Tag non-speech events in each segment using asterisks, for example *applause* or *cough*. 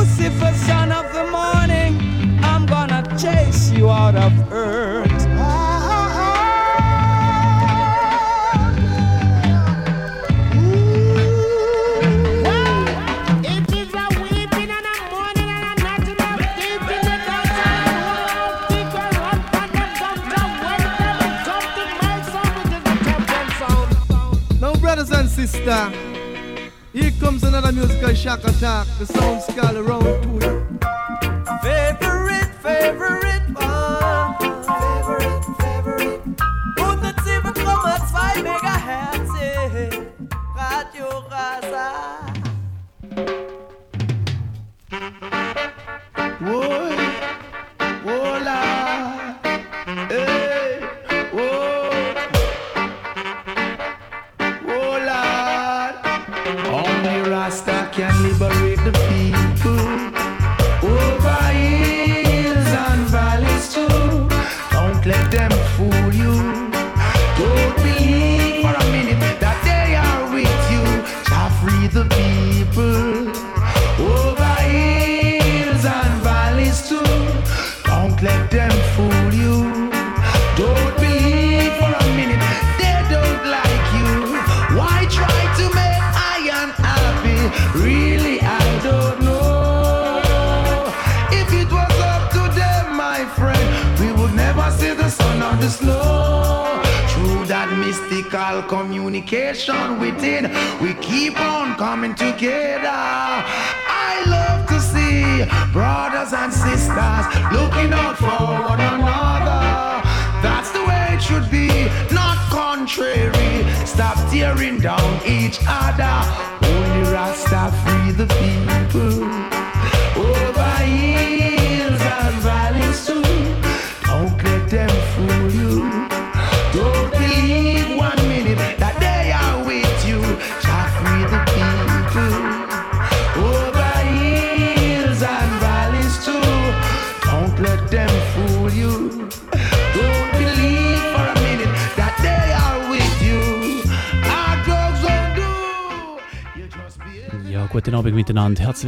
Lucifer, son of the morning, I'm gonna chase you out of earth. brothers and sisters, here comes another musical shock attack. The sound skull around to you. Favorite, favorite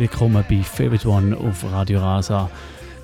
Willkommen bei Favorite One auf Radio Rasa.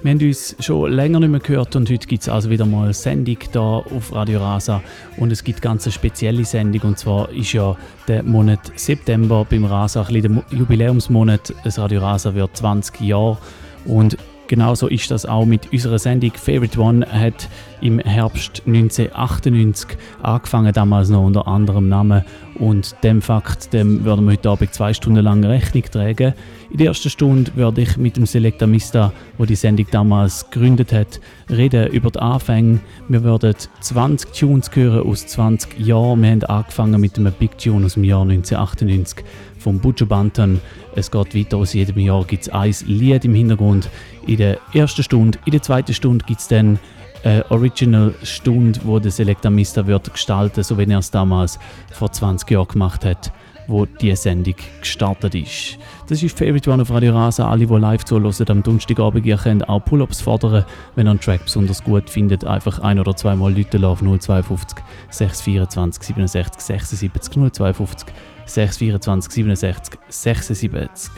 Wir haben uns schon länger nicht mehr gehört und heute gibt es also wieder mal eine Sendung hier auf Radio Rasa. Und es gibt ganz eine spezielle Sendung und zwar ist ja der Monat September beim Rasa ein der Mo- Jubiläumsmonat. Das Radio Rasa wird 20 Jahre und Genauso ist das auch mit unserer Sendung. Favorite One hat im Herbst 1998 angefangen, damals noch unter anderem Namen. Und dem Fakt dem werden wir heute Abend zwei Stunden lang Rechnung tragen. In der ersten Stunde werde ich mit dem Selecta Mista, wo die Sendung damals gegründet hat, reden über die Anfänge. Wir werden 20 Tunes hören aus 20 Jahren. Wir haben angefangen mit einem Big Tune aus dem Jahr 1998 vom Butcher Banton. Es geht weiter, aus jedem Jahr gibt es ein Lied im Hintergrund. In der ersten Stunde, in der zweiten Stunde gibt es dann eine Original-Stunde, wo der Selecta Mista wird gestalten, so wie er es damals vor 20 Jahren gemacht hat, wo die Sendung gestartet ist. Das ist Favorite One auf Radio Rasa. Alle, die live zuhören am Donnerstagabend, ihr könnt auch Pull-Ups fordern. Wenn ihr einen Track besonders gut findet, einfach ein- oder zweimal Leute auf 052 624 67 76 052 624 67 76.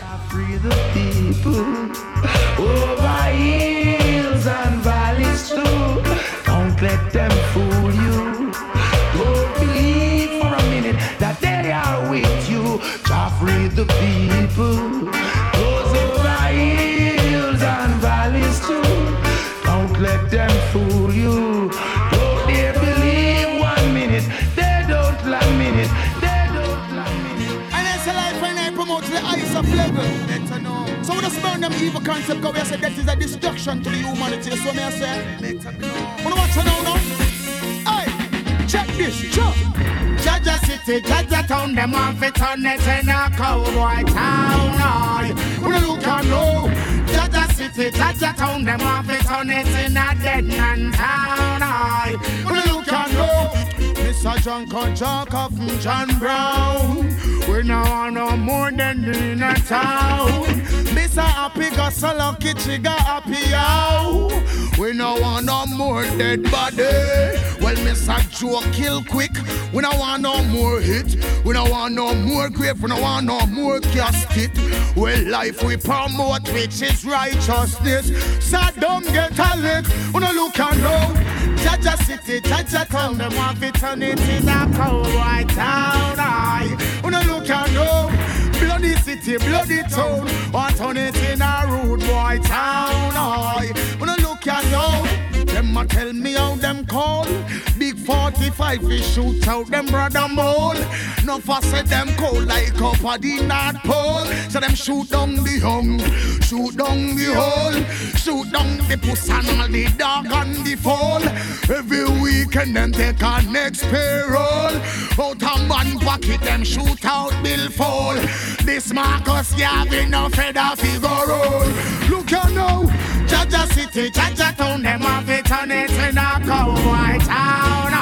People. Those over hills and valleys too. Don't let them fool you. Don't they believe one minute. They don't like minute. They don't like minute. And that's a life when I promote the highest of level. So when I burn them evil concept, go we say that is a destruction to the humanity. So me I say. Wanna watch now, now? Hey, check this, check. Jaja City, Jaja Town, them off it on it in a cowboy town. When you look and know, Jaja City, Jaja Town, them off it on it in a dead man town. When you look and know, Mr. John Conchaka from John Brown. We now are no more than in a town. Mr. Happy got so lucky, she got happy out. We now want no more dead body. Well, Mr. Joe kill quick. We don't want no more hit. We don't want no more grave. We don't want no more casket. Well, life we promote, which is righteousness. So don't get a lick. We don't look and know. Jaja City, Jaja Town, them want to turn it in a cowboy town. Aye, we don't look and know. Bloody city, bloody town, want turn it in a rude boy town. We don't look and know. Them a tell me how them call. Big 45 we shoot out them brother mole. No for them cold like up at the North Pole. So them shoot down the hung, shoot down the hole, shoot down the puss and all the dog and the fall. Every weekend them take a next payroll. Out of man pocket them shoot out bill fall. This Marcus Garvey no feather figure roll. Look you now, Jaja City, Jaja Town, them have it turn it in a cowboy town.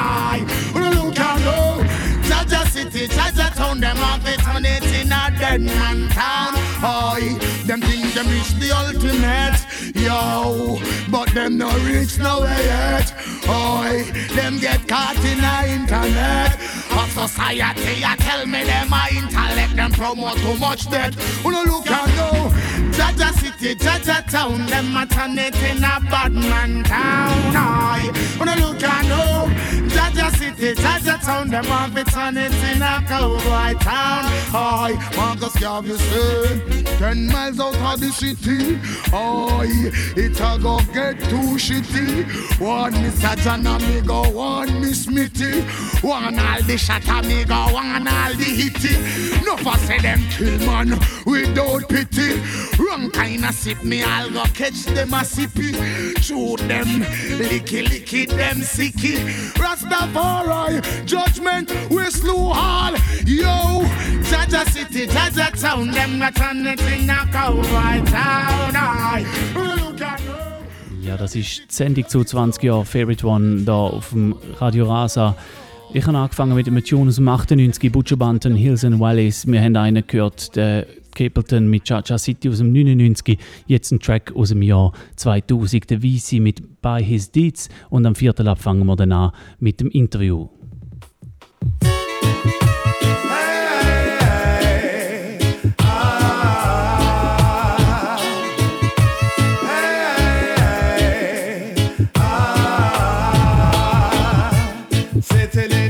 City, Jaja Town, them have it turn it in a dead man town. I them think them reach the ultimate, yo, but them no reach nowhere yet. I them get caught in the internet. A society, I tell me them my intellect, them promote too much debt. Wanna look and go. Jaja City, Jaja Town, them it in a bad man town. I wanna look and know. Jaja City, Jaja Town, them want to it in a cowboy town. I Marcus Garvey say, ten miles out of the city. I it a go get too shitty. One Mr. John me go, one Miss Mitty. One all the shot me go, one all the hitty. No for say them kill man without pity. Wrong kind of sip me, I'll go catch them a sippy. Shoot them, licky licky them sicky. Rastafari, judgment, we slew all. Yo, Jaja City, Jaja Town, them got on it Ja, das ist die Sendung zu 20 Jahren Favorite One da auf dem Radio Rasa. Ich habe angefangen mit einem Tune aus dem 98, Butcher Banton, Hills and Valleys. Wir haben einen gehört, der Capleton mit Cha-Cha City aus dem 99. Jetzt ein Track aus dem Jahr 2000, der VC mit By His Deeds. Und am vierten Lab fangen wir dann an mit dem Interview.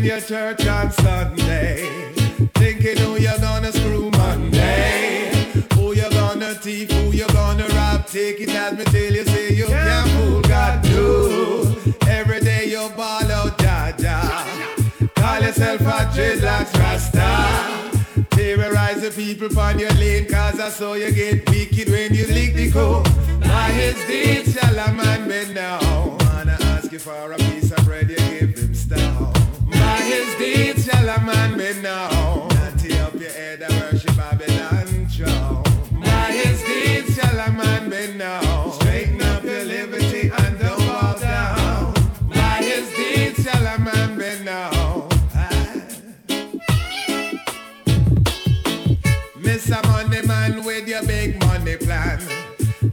Your church on Sunday, thinking who you're gonna screw Monday, who you're gonna thief, who you're gonna rob. Take it as me till you say you can't fool God. Do every day you ball out, Jaja. Call yourself a dreadlocks rasta. Terrorize the people on your lane, cause I saw you get wicked when you lick the code. By his deeds shall a man bend down. Wanna ask you for a Man with your big money plan.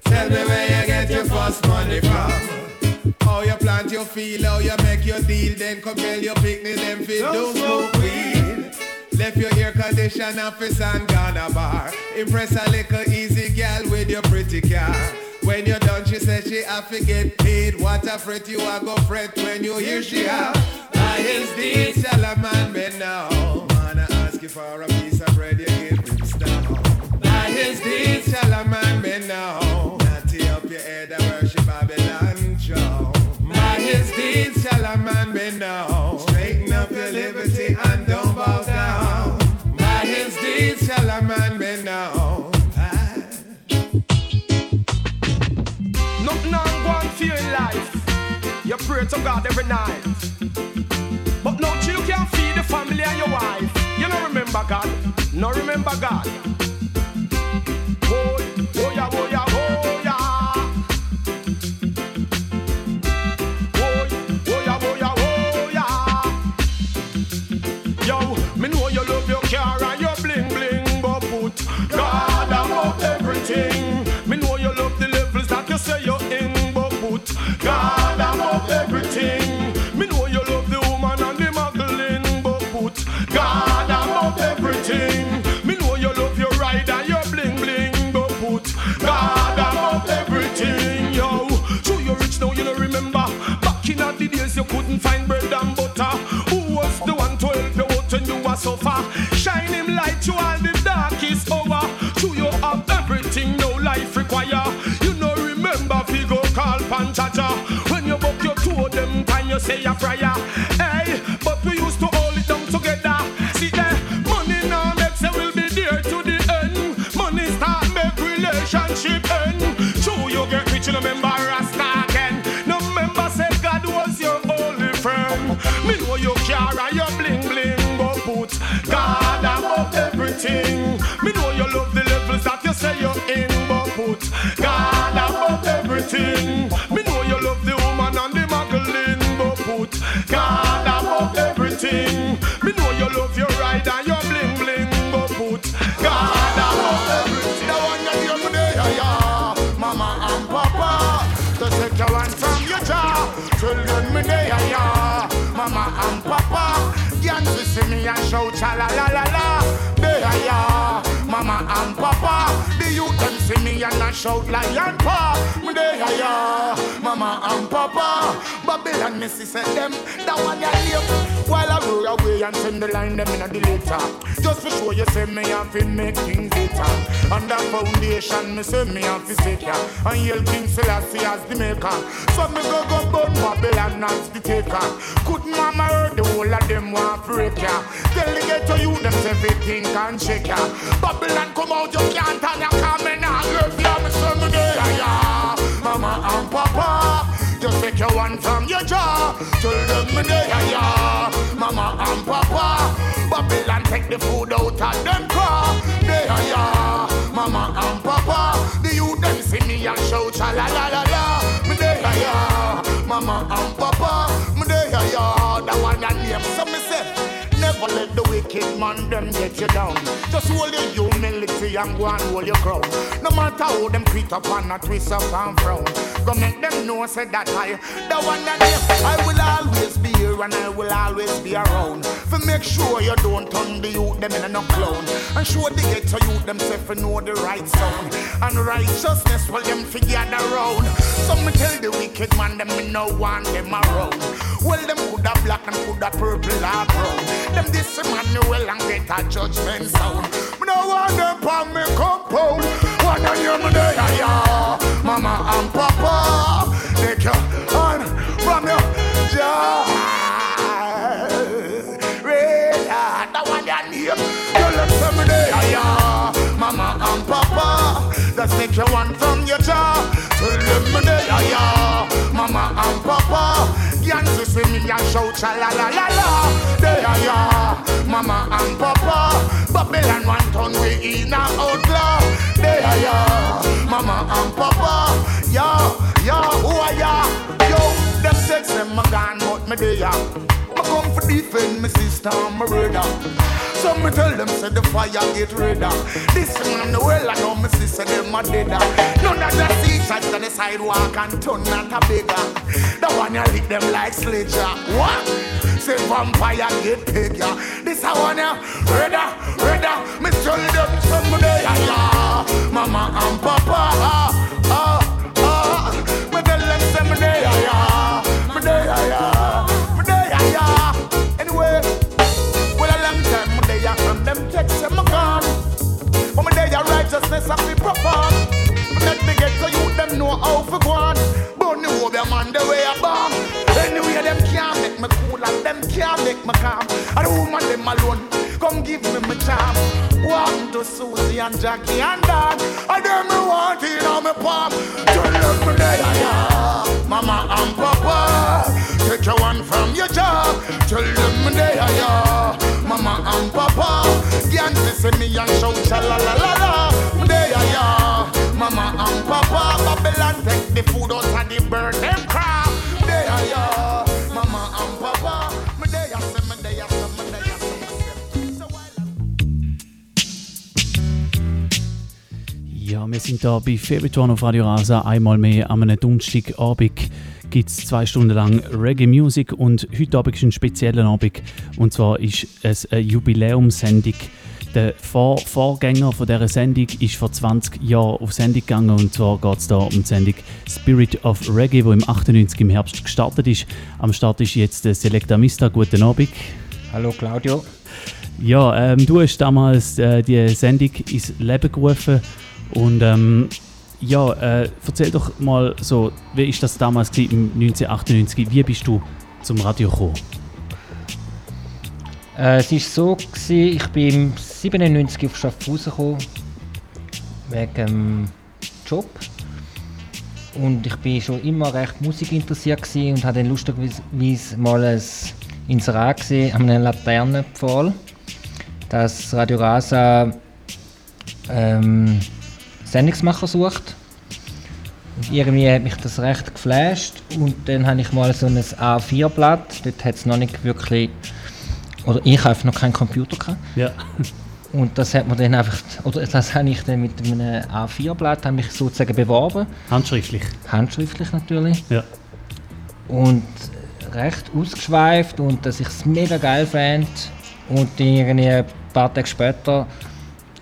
Tell me where you get your first money from. How you plant your field, how you make your deal, then compel your picnic, them fit don't smoke weed. Left your air condition office and gone a bar. Impress a little easy gal with your pretty car. When you're done, she says she have to get paid. What a fret you are go fret when you hear she have. By his deeds shall a man be now. Wanna ask you for a piece of bread, shall a man be now. Natty up your head and worship Babylon throne. By his deeds shall a man be now. Straighten up your liberty and don't bow down. By his deeds shall a man be now. Nothing on go on for your life. You pray to God every night. But no you can't feed the family and your wife. You don't remember God. No remember God. to all the darkest hour. To you have everything no life require. You know remember if you go call Panchaja. When you book your two of them time you say a prayer. Hey, but we used to hold it down together. See there, money now makes it will be there to the end. Money start make relationship end. To you get rich you remember Rasta again. No member said God was your only friend. Me know you care and you above. Me know you love the levels that you say you're in, but put God above everything. Me know you love the woman and the Magdalene, but put God above everything. Me know you love your ride and your bling bling, but put God above everything. The one that you today, yeah. Mama and Papa, to take your hand from your jaw. Children, me there, yeah. Mama and Papa, dance see me and shout cha la la la la. Yeah. Mama and Papa, the youth them see me and I shout lion paw. Me yeah, yeah. Mama and Papa, Babylon me see say them, that one ya live. And send the line them in a the later. Just to show you say me have to make things better. And that foundation me say me have to set ya. And yell King Selassie as the maker. So me go go burn Babylon as the taker. Could mama heard the whole of them want break ya. Tell the ghetto you them say everything can shake ya. Babylon come out you can't and you come in and love ya. Me say me there ya. Mama and Papa. Just take your one from your jaw. Tell them me there ya. Mama and Papa. Babylon take the food out of them car. There ya. Mama and Papa. The youth them see me and shout la la la la. Me there ya. Mama and Papa. Me there ya. That one that name. So me say. Never let the wicked man them get you down. Just hold your humility and go and hold your crown. No matter how them creep up and a twist up and frown. Go make them know say that I, the one that they, I will always be here and I will always be around. For make sure you don't turn the youth them in a clown. And show the ghetto youth themself and know the right sound. And righteousness will them figure around. Some me tell the wicked man them me no want them around. Well them coulda black and coulda purple or brown. Them this Emmanuel and get a judgment sound. Me no want them on me compound. Wanna hear me there, yeah. Mama and Papa, take your hand from your child. Red heart, that your name. You look to me there, yeah. Mama and Papa, just take your one from your jaw. Tell them me yeah, yeah. Me and shout la la la la. There, yeah, yeah. Mama and Papa, Babylon one ton we in a outlaw. There, yeah, yeah. Mama and Papa, yeah, yeah, who are ya? Yo, them sex them gun, but me yeah. I come for defend my sister and my brother. So me tell them say the fire get redder. This man the well I know me sister them a deader. None of the teachers to the sidewalk and turn not a bigger. The one you lick them like sledger. What? Say vampire get big ya. This a one ya redder, redder. Me tell them someday yeah, yeah. Mama and Papa. Ah, ah. A righteousness fi perform. Me let me get to you them know how fi go on. But the whole man the way I bomb. Anyway, them can't make me cool and them can't make me calm. And the woman them alone. Come give me my charm. Walk to Susie and Jackie and Dan. And them me want in on me palm. Tell them me there. Mama and Papa. Take your one from your job. Tell them there, yeah. Mama and Papa. Yancy see me and shout cha la la la la. Me there, yeah. Mama and Papa. Babylon take the food out and the burn them crap. There, yeah. Mama and Papa. Me there, me there, say me there, say me there. So while I'm Ja, wir sind da bei One auf Radio Rasa. Einmal mehr am einem Donnerstagabend gibt es zwei Stunden lang Reggae Music und heute Abend ist ein spezieller Abend. Und zwar ist es eine Jubiläumssendung. Der Vor Vorgänger von dieser Sendung ist vor 20 Jahren auf Sendung gegangen und zwar geht es da um die Sendung Spirit of Reggae, die im 98 im Herbst gestartet ist. Am Start ist jetzt der Selecta Mista. Guten Abend. Hallo Claudio. Ja, ähm, du hast damals äh, die Sendung ins Leben gerufen und ähm, Ja, äh, erzähl doch mal so, wie ist das damals gewesen, im 1998? Wie bist du zum Radio gekommen? Äh, es war so, gewesen, ich bin im 97 auf Schaffhausen gekommen, wegen dem Job. Und ich bin schon immer recht musikinteressiert gewesen und habe dann lustigerweise mal ein Inserat gesehen an einem Laternenpfahl, dass Radio Rasa ähm, Sendungsmacher sucht. Und irgendwie hat mich das recht geflasht und dann habe ich mal so ein A4-Blatt, dort hat es noch nicht wirklich, oder ich habe noch keinen Computer gehabt. Ja. *laughs* Und das hat man dann einfach, oder das habe ich dann mit einem A4-Blatt sozusagen beworben. Handschriftlich? Handschriftlich natürlich. Ja. Und recht ausgeschweift und dass ich es mega geil fand. Und irgendwie ein paar Tage später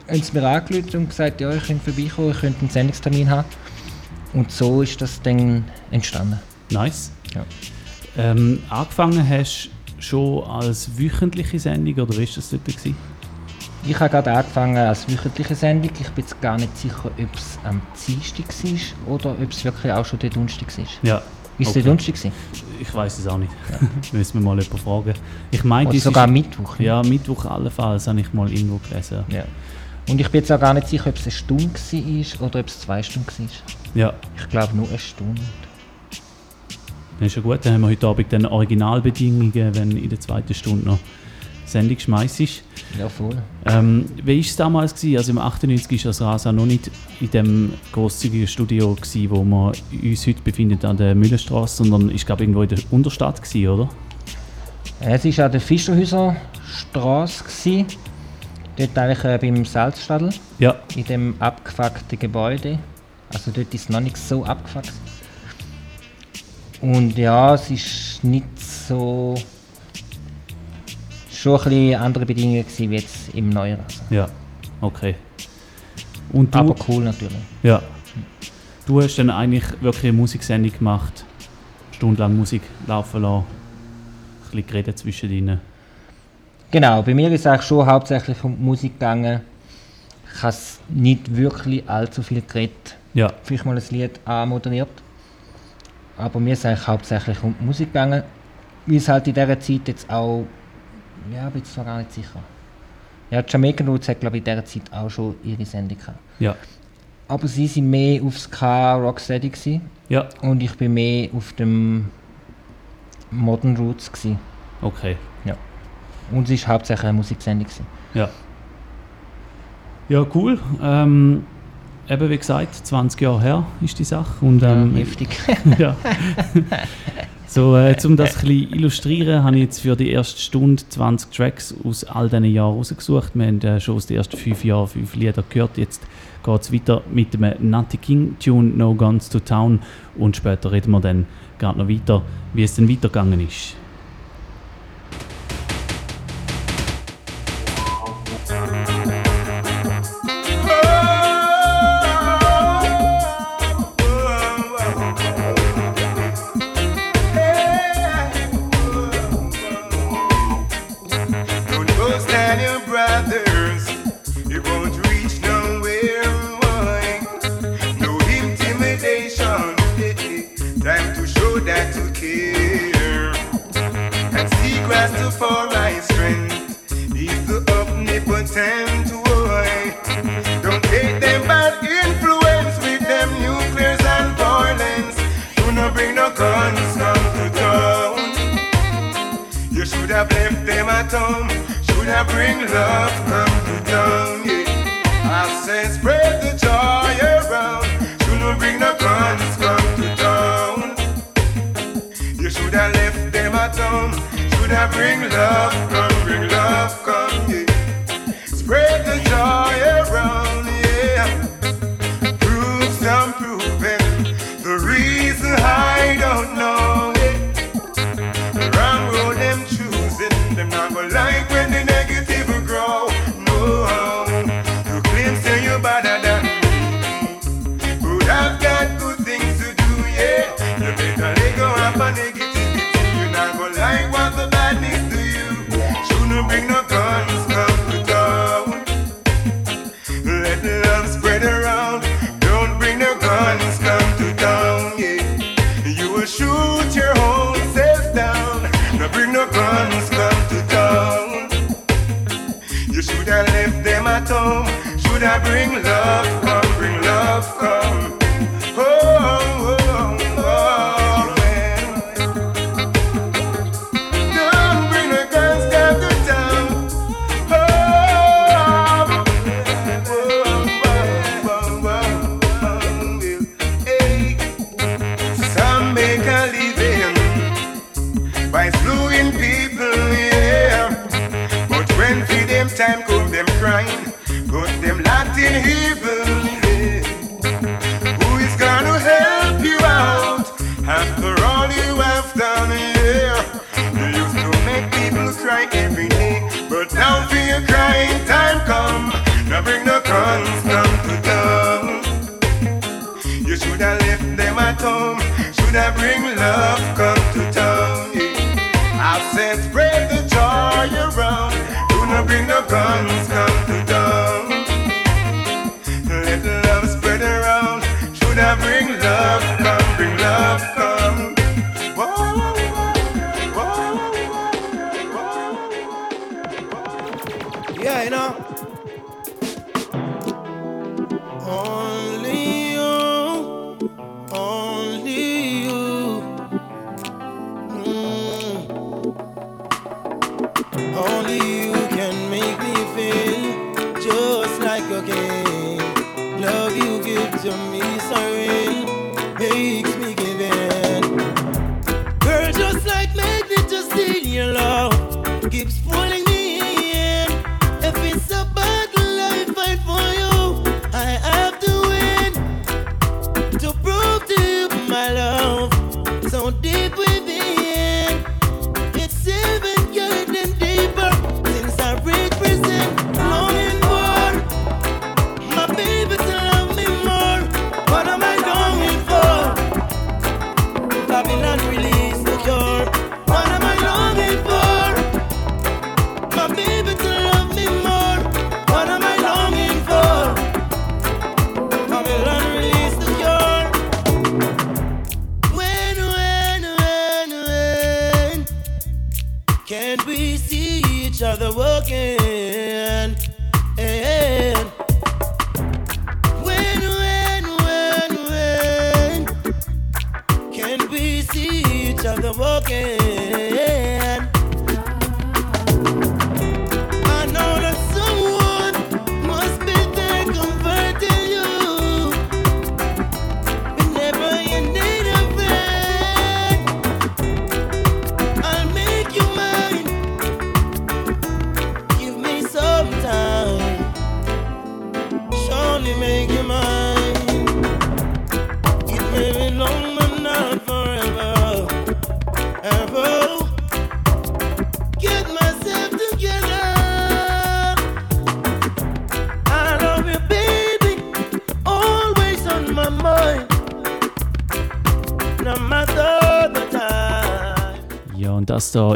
haben sie mir angerufen und gesagt, ja, ich könnte vorbeikommen, ich könnte einen Sendungstermin haben. Und so ist das dann entstanden. Nice. Ja. Ähm, angefangen hast du schon als wöchentliche Sendung oder wie war das dort? Gewesen? Ich habe gerade angefangen als wöchentliche Sendung. Ich bin jetzt gar nicht sicher, ob es am Dienstag war oder ob es wirklich auch schon der Donnerstag war. Ja. Ist Okay. der Donnerstag? gewesen? Ich weiß es auch nicht. *laughs* Müssen wir mal jemanden fragen. Ich meine, sogar ist, Mittwoch? Ja, Mittwoch allenfalls, habe ich mal irgendwo gelesen. Ja. Und ich bin jetzt auch gar nicht sicher, ob es eine Stunde war oder ob es zwei Stunden war. Ja, Ich glaube nur eine Stunde. das ist ja gut. Dann haben wir heute Abend dann Originalbedingungen, wenn in der zweiten Stunde noch Sendung schmeißt. Ja, voll. Ähm, wie war es damals? Gewesen? Also im 98 war das Rasa noch nicht in dem grosszügigen Studio, gewesen, wo wir uns heute befinden an der Müllerstraße, sondern ich glaube irgendwo in der Unterstadt, gewesen, oder? Es war an der Fischerhäuser Straße. gewesen. Dort eigentlich äh, beim Salzstadel, Ja, in dem abgefuckten Gebäude. Also dort ist es noch nicht so abgefuckt. Und ja, es ist nicht so. Schon ein bisschen andere Bedingungen gewesen, wie jetzt im neuen Rasa. ja, okay. Und du, Aber cool natürlich. ja, du hast dann eigentlich wirklich eine Musiksendung gemacht, stundenlang Musik laufen lassen, ein bisschen geredet zwischen ihnen. Genau, bei mir ist es eigentlich schon hauptsächlich um die Musik gegangen. Ich habe nicht wirklich allzu viel geredet. Ja, Vielleicht mal ein Lied anmoderiert. Aber mir ist es eigentlich hauptsächlich um die Musik gegangen. Wie es halt in dieser Zeit jetzt auch. Ja, bin jetzt zwar gar nicht sicher. Ja, Jamaican Roots hat, glaube ich, in dieser Zeit auch schon ihre Sendung gehabt. ja, Aber sie sind mehr auf Ska Rocksteady gewesen, ja, und ich bin mehr auf dem Modern Roots gewesen. okay. Und es war hauptsächlich eine Musiksendung. Gewesen. Ja. Ja, cool. Ähm, eben wie gesagt, 20 Jahre her ist die Sache. Und, ähm, Heftig. *laughs* ja. *laughs* So, äh, um das ein bisschen illustrieren, habe ich jetzt für die erste Stunde 20 Tracks aus all diesen Jahren rausgesucht. Wir haben äh, schon aus den ersten fünf Jahren fünf Lieder gehört. Jetzt geht es weiter mit dem Nutty King Tune No Guns to Town und später reden wir dann gerade noch weiter, wie es dann weitergegangen ist. Have bring love. Yeah. I said spread the joy around. Should not bring guns to town. You should have left them at home. Should have bring love come, bring love other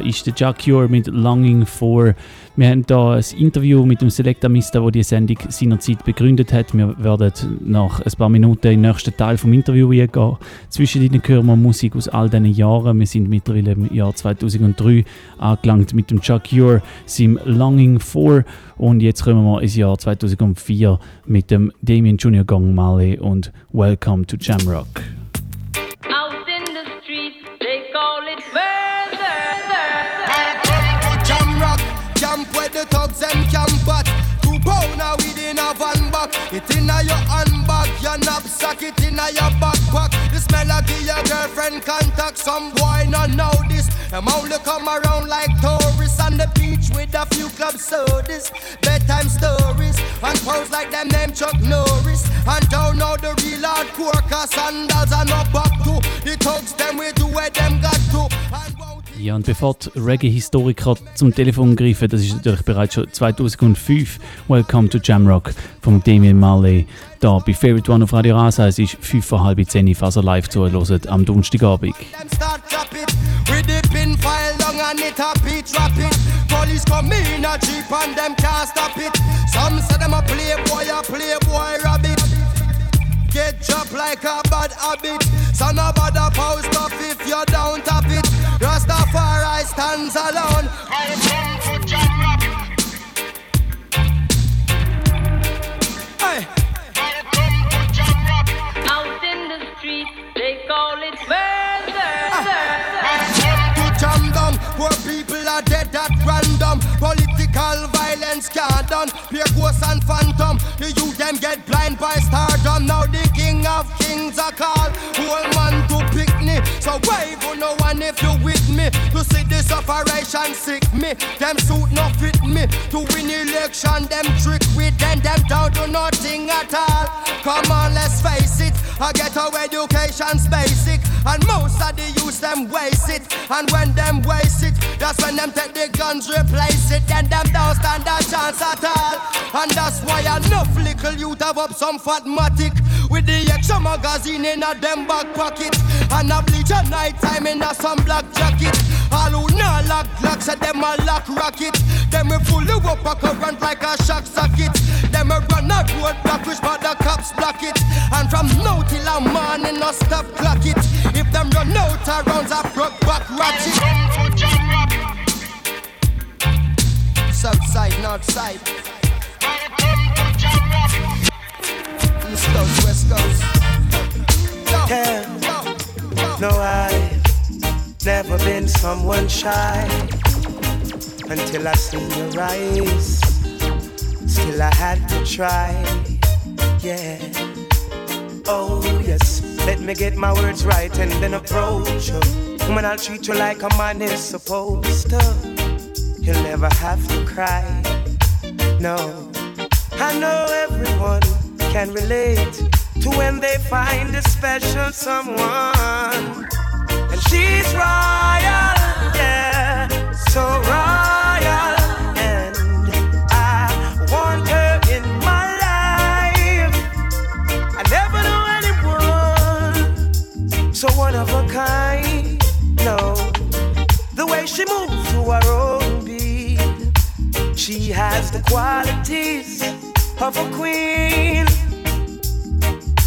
ist der Jack Cure mit Longing For. Wir haben da ein Interview mit dem Selecta Mister, der die Sendung seinerzeit begründet hat. Wir werden nach ein paar Minuten in den nächsten Teil vom Interview gehen. Zwischen ihnen hören wir Musik aus all diesen Jahren. Wir sind mittlerweile im Jahr 2003 angelangt mit dem Chuck Cure, seinem Longing For. Und jetzt kommen wir ins Jahr 2004 mit dem Damien Junior Gong Marley und Welcome to Jamrock. It inna your handbag, your knapsack, it inna your backpack. Smell of your girlfriend contact. Some boy not know this. Them only come around like tourists on the beach with a few club sodas, bedtime stories, and pose like them name Chuck Norris. And don't know the real hardcore, cause sandals are not back to. The thugs them way to where them got to. And Ja, und bevor die Reggae-Historiker zum Telefon greifen, das ist natürlich bereits schon 2005, Welcome to Jamrock von Damien Marley, da bei Favorite One auf Radio Rasa. Es ist 5 vor halb 10 falls ihr live zuhört am Donnerstagabend. a Police come in a jeep and them can't stop it. Some say them a playboy, a playboy rabbit. Get dropped like a bad habit. So no bother Pure ghosts and phantom. The youth them get blind by stardom. Now the king of kings are called. Whole man to pick me. So wave on no one if you with me? To see this operation sick me. Them suit no fit me. To win election them trick with them. Them down to nothing at all. Come on let's face I get our education's basic And most of the youth them waste it And when them waste it That's when them take the guns replace it Then them don't stand a chance at all And that's why enough little youth have up some fatmatic With the extra magazine in a them back pocket. And a bleach at night time in a some black jacket. All who not lock lock, say them a lock rocket. Them we fully up a current like a shock socket. Them a run a road block which but the cops block it. And from now till a morning no stop clock it. If them run out of rounds, I broke back ratchet. South side, north side. East coast, west coast. Yeah. yo, yo. No, I've never been someone shy until I seen your eyes. Still, I had to try. Yeah. Oh, yes. Let me get my words right and then approach you. Woman, I'll treat you like a man is supposed to. You'll never have to cry. No. I know everyone can relate to when they find a special someone. And she's royal, yeah, so royal. She has the qualities of a queen.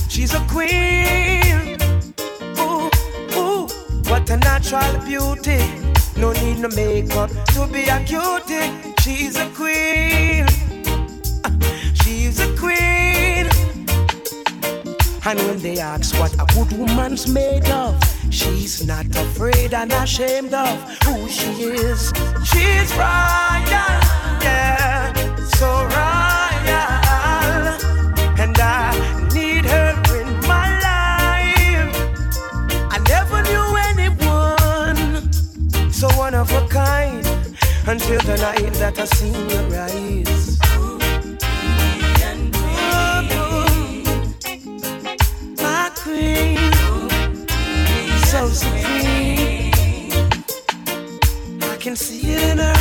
She's a queen. Ooh, ooh, what a natural beauty. No need no makeup to be a cutie. She's a queen. *laughs* She's a queen. And when they ask what a good woman's made of, she's not afraid and ashamed of who she is. She's royal, yeah, so royal. And I need her in my life. I never knew anyone so one of a kind until the night that I seen your eyes. My queen, so supreme. I can see it in her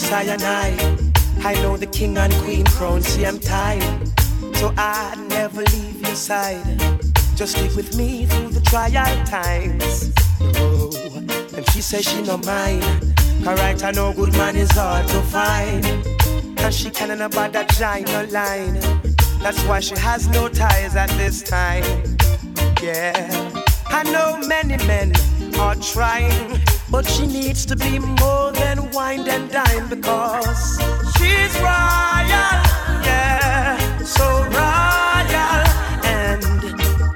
yes, I and I. I know the king and queen crown, see I'm tired. So I never leave your side. Just stick with me through the trial times. Oh, and she says she no mind. Alright, I know good man is hard to find. And she can't about that no line. That's why she has no ties at this time. Yeah, I know many men are trying, but she needs to be more than wine and dine because she's royal, yeah, so royal, and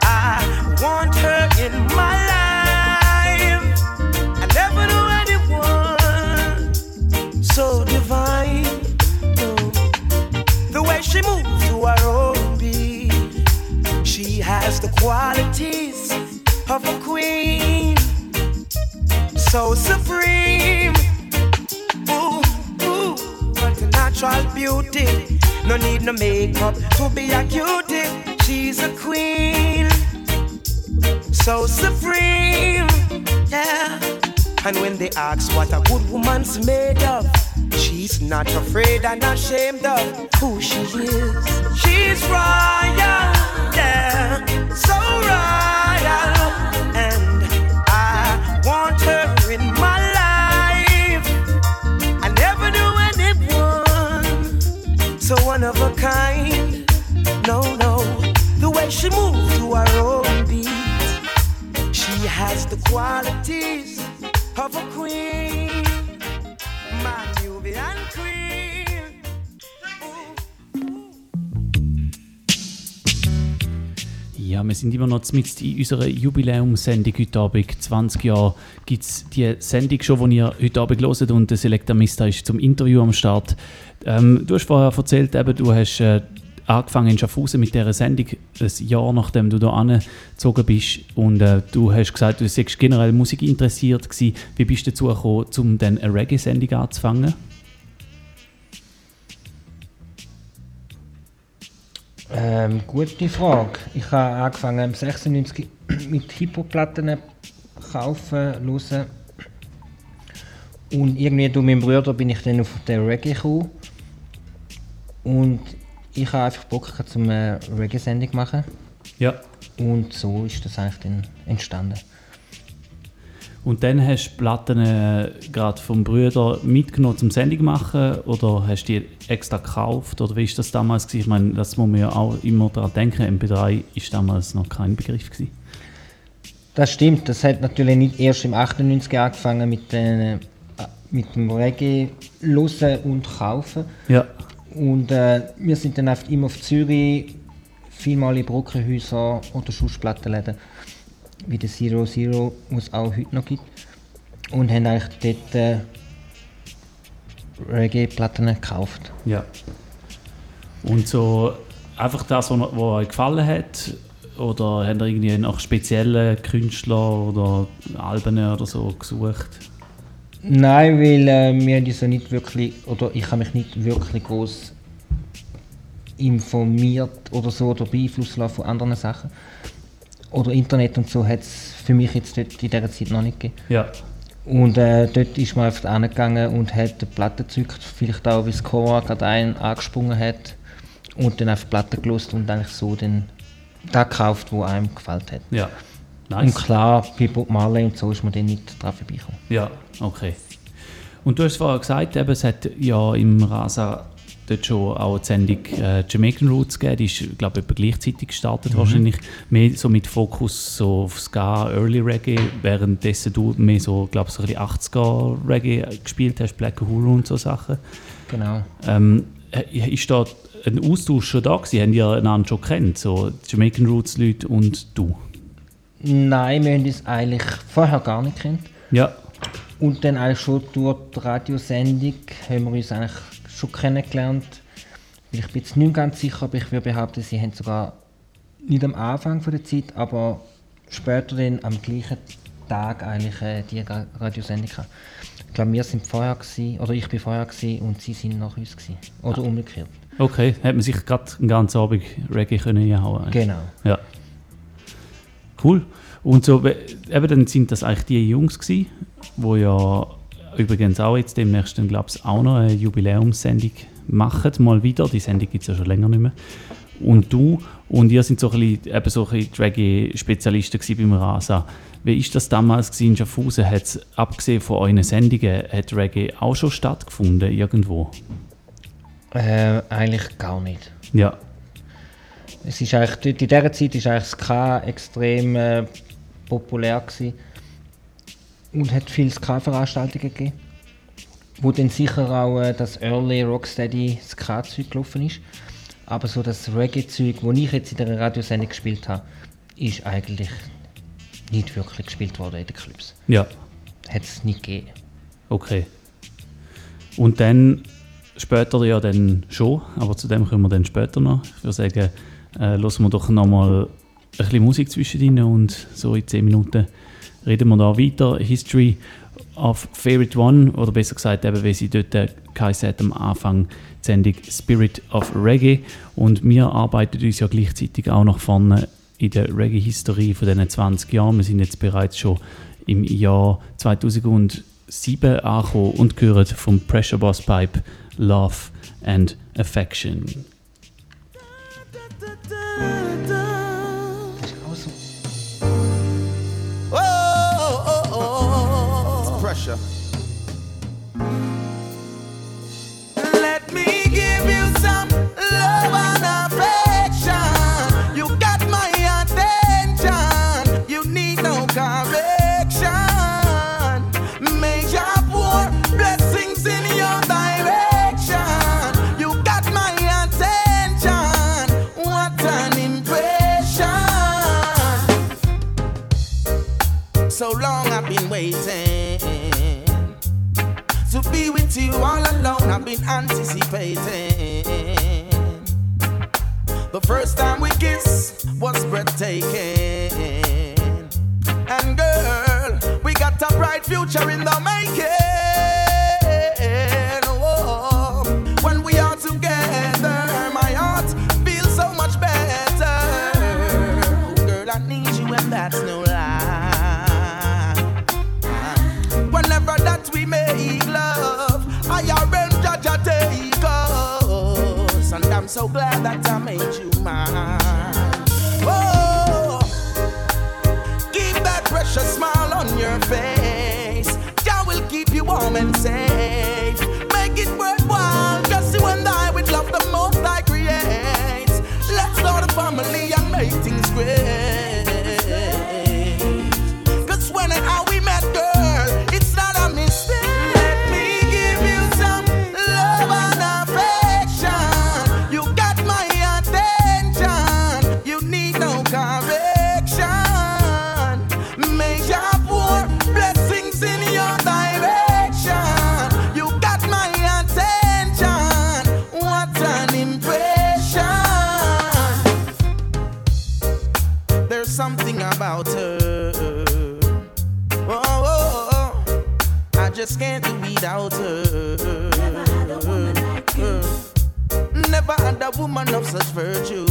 I want her in my life. I never knew anyone so divine. The way she moves qualities of a queen, so supreme. Ooh, ooh, a natural beauty. No need no makeup to be a cutie. She's a queen, so supreme. Yeah. And when they ask what a good woman's made of, she's not afraid and ashamed of who she is. She's royal, yeah, so royal. And I want her in my life. I never knew anyone so one of a kind. No, no, the way she moves to her own beat. She has the qualities of a queen, my Nubian queen. Ja, wir sind immer noch mit in unserer Jubiläumssendung heute Abend. 20 Jahre gibt es die Sendung schon, die ihr heute Abend hört und der Selecta Mista ist zum Interview am Start. Ähm, du hast vorher erzählt, eben, du hast äh, angefangen in Schaffhausen mit dieser Sendung, ein Jahr nachdem du hier angezogen bist und äh, du hast gesagt, du seist generell Musik interessiert gewesen. Wie bist du dazu gekommen, um dann eine Reggae-Sendung anzufangen? Ähm, gute Frage. Ich habe angefangen im 96 mit Hip-Hop-Platten kaufen, hören. Und irgendwie durch meinen Bruder bin ich dann auf den Reggae gekommen. Und ich habe einfach Bock gehabt, zum eine Reggae-Sendung zu machen. Ja. Und so ist das eigentlich dann entstanden. Und dann hast du Platten äh, gerade vom Brüder mitgenommen zum Sendung machen oder hast du die extra gekauft oder wie ist das damals gewesen? Ich meine, das muss man ja auch immer daran denken. MP3 ist damals noch kein Begriff gewesen. Das stimmt, das hat natürlich nicht erst im 98 angefangen mit, äh, mit dem Reggae hören und kaufen. Ja. Und äh, wir sind dann einfach immer auf Zürich, vielmal in Brockenhäuser oder Schussplattenläden, wie der Zero Zero, wo es auch heute noch gibt. Und haben eigentlich dort äh, Reggae-Platten gekauft. Ja. Und so einfach das, was was euch gefallen hat? Oder habt ihr irgendwie nach speziellen Künstlern oder Alben oder so gesucht? Nein, weil äh, wir ja nicht wirklich, oder ich habe mich nicht wirklich groß informiert oder so oder beeinflussen lassen von anderen Sachen. Oder Internet und so hat es für mich jetzt dort in dieser Zeit noch nicht gegeben. Ja. Und äh, dort ist man einfach angegangen und hat die Platte gezückt, vielleicht auch, wie das Cora gerade einen angesprungen hat und dann einfach die Platte gelost und eigentlich so dann das gekauft, wo einem gefällt hat. Ja. Und Nice. klar, bei Bob Marley und so ist man dann nicht drauf vorbeigekommen. Ja, okay. Und du hast vorher gesagt, eben, es hat ja im Rasa dort schon auch die Sendung äh, Jamaican Roots gegeben. Die ist, glaube ich, gleichzeitig gestartet wahrscheinlich. Mehr so mit Fokus so auf Ska, Early Reggae, währenddessen du mehr so, glaube ich, so ein bisschen 80er Reggae gespielt hast, Black Uhuru und so Sachen. Genau. Ähm, äh, ist da ein Austausch schon da gewesen? Haben die einander schon kennt, so Jamaican Roots Leute und du? Nein, wir haben uns eigentlich vorher gar nicht kennt. Ja, Und dann eigentlich schon durch die Radiosendung haben wir uns eigentlich schon kennengelernt. Ich bin jetzt nicht ganz sicher, aber ich würde behaupten, sie haben sogar nicht am Anfang von der Zeit, aber später dann am gleichen Tag eigentlich äh, die Ra- Radiosendung gehabt. Ich glaube, wir sind vorher gewesen, oder ich bin vorher gewesen und sie sind nach uns gewesen. Oder umgekehrt. okay. Hat man sich gerade einen ganzen Abend Reggae können einhauen Genau. Ja. Cool. Und so, eben dann sind das eigentlich die Jungs gewesen, wo ja übrigens auch jetzt demnächst, glaube ich, auch noch eine Jubiläumssendung machen, mal wieder. Die Sendung gibt es ja schon länger nicht mehr. Und du und ihr sind so ein bisschen, eben so ein gewesen beim Rasa. Wie ist das damals gewesen in Schaffhausen? Hat's, abgesehen von euren Sendungen, hat Reggae auch schon stattgefunden irgendwo? Äh, eigentlich gar nicht. Ja. Es ist eigentlich, in dieser Zeit ist eigentlich Ska extrem äh, populär gewesen. Und hat viele Ska-Veranstaltungen gegeben, wo dann sicher auch äh, das Early Rocksteady Ska-Zeug gelaufen ist. Aber so das Reggae-Zeug, das ich jetzt in der Radiosendung gespielt habe, ist eigentlich nicht wirklich gespielt worden in den Clubs. Ja. Hat es nicht gegeben. Okay. Und dann später ja dann schon, aber zu dem kommen wir dann später noch. Ich würde sagen, äh, hören wir doch nochmal ein bisschen Musik zwischendrin und so in 10 Minuten reden wir da weiter. History of Favorite One, oder besser gesagt, eben, wie sie dort äh, geheißen hat am Anfang, die Sendung Spirit of Reggae. Und wir arbeiten uns ja gleichzeitig auch nach vorne in der Reggae-Historie von diesen 20 Jahren. Wir sind jetzt bereits schon im Jahr 2007 angekommen und gehört vom Pressure Boss Pipe Love and Affection. Been anticipating. The first time we kissed was breathtaking. And girl, we got a bright future in the making. So glad that I made you mine. Oh, keep that precious smile on your face. Jah will keep you warm and safe. Make it worthwhile, just you and I with love the most I create. Let's start a family and make things great. Can't do without her. Never had a woman of such virtue.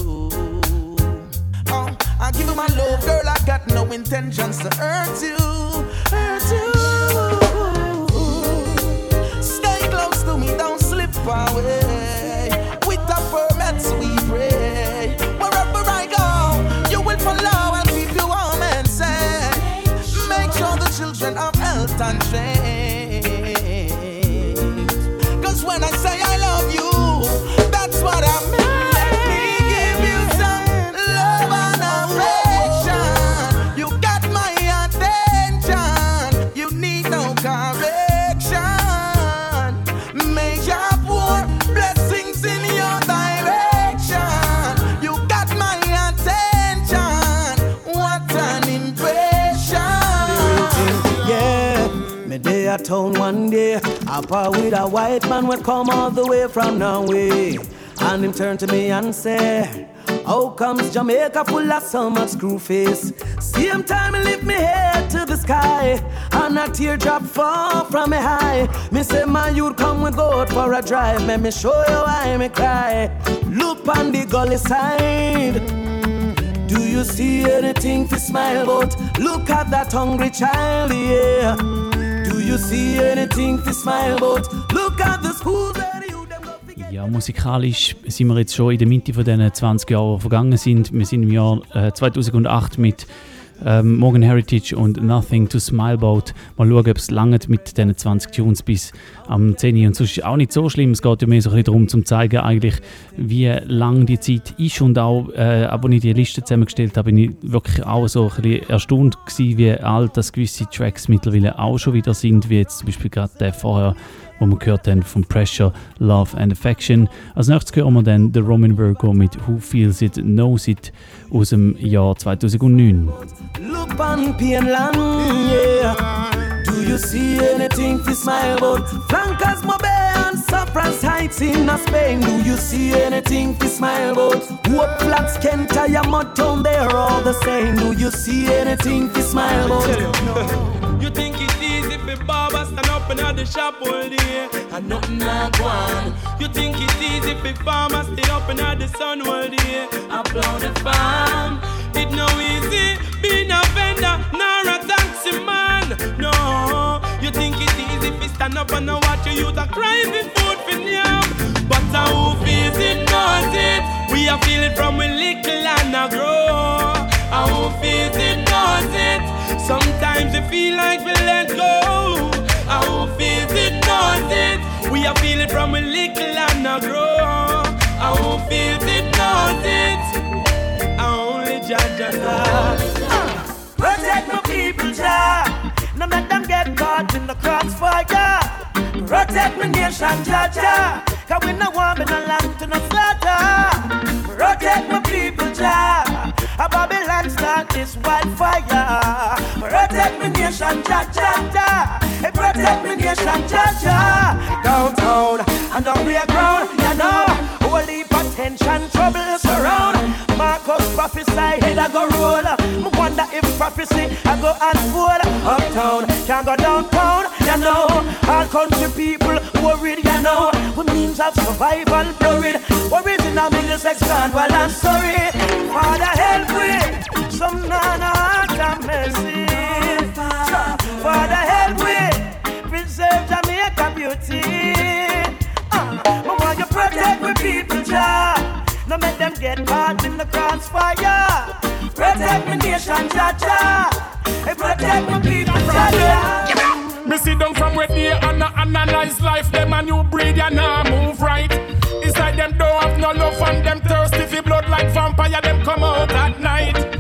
Oh, I give you my love, girl. I got no intentions to hurt you. Hurt you. Day. I with a white man would come all the way from Norway. And him turn to me and say, How comes Jamaica full of so much screw face? Same time he lift me head to the sky. And a teardrop fall from me high. Me say, man, you'd come we go for a drive. Let me show you why me cry. Look on the gully side. Do you see anything to smile about? Look at that hungry child, yeah. You see anything to smile about? Look at the forget. Ja, musikalisch sind wir jetzt schon in der Mitte von diesen 20 Jahren, die vergangen sind. Wir sind im Jahr äh, 2008 mit ähm, Morgan Heritage und Nothing to Smile About. Mal schauen, ob es langt mit diesen 20 Tunes bis am 10 Uhr. Und sonst ist auch nicht so schlimm. Es geht ja mehr so ein bisschen darum, zu zeigen, eigentlich, wie lang die Zeit ist. Und auch, äh, als ich die Liste zusammengestellt habe, bin ich wirklich auch so ein bisschen erstaunt gewesen, wie alt das gewisse Tracks mittlerweile auch schon wieder sind, wie jetzt zum Beispiel gerade der vorher wo wir gehört haben von Pressure, Love and Affection. Als nächstes hören wir dann The Romain Virgo mit Who Feels It, Knows It aus dem Jahr 2009. Look on pain land, yeah. Do you see anything to smile about? Flankers, Mobe and Saffron's Heights in a Spain. Do you see anything to smile about? Hope flats, Kent, Mud Town, they're all the same. Do you see anything to smile about? You think it's for stand up in the shop all day and nothing not one. You think it's easy for farmers stay up in the sun all day and plow the farm. It no easy being a vendor nor a taxi man. No, you think it's easy for stand up and watch your youth a cry for food for yam. But uh, who feels it knows it. We are feeling from we little and a grow. And who feels it knows it. Sometimes it feel like we let go. And who feels it knows it. We are feeling from a little and a grow. And who feels it knows it. And only judge us. Protect my people, Jah. No let them get caught in the crossfire. Protect my nation, Jah, Jah. Cause we no want me no land to no slaughter. Protect my people, Jah. A Babylon start this wildfire. Protect my nation, Jah, Jah, Jah. Hey, protect my nation, Jah, Jah. Downtown and on the ground, you know. Of tension, trouble surround. Marcus prophesy, head I go roll. Me wonder if prophecy I go unfold. Uptown, can't go downtown, you know. All country people worried, you know. With means of survival blurred. Worries in a Middlesex well, I'm sorry. Father, help me. Some nana and mercy. Father, help me. Preserve Jamaica beauty. My people, Jah? No make them get caught in the crossfire. Protect my nation, Jah Jah. Protect my people, Jah Jah. Me see them from where they and analyze life. Them a new breed and now move right. It's like them don't have no love and them thirsty for blood like vampire. Them come out at night.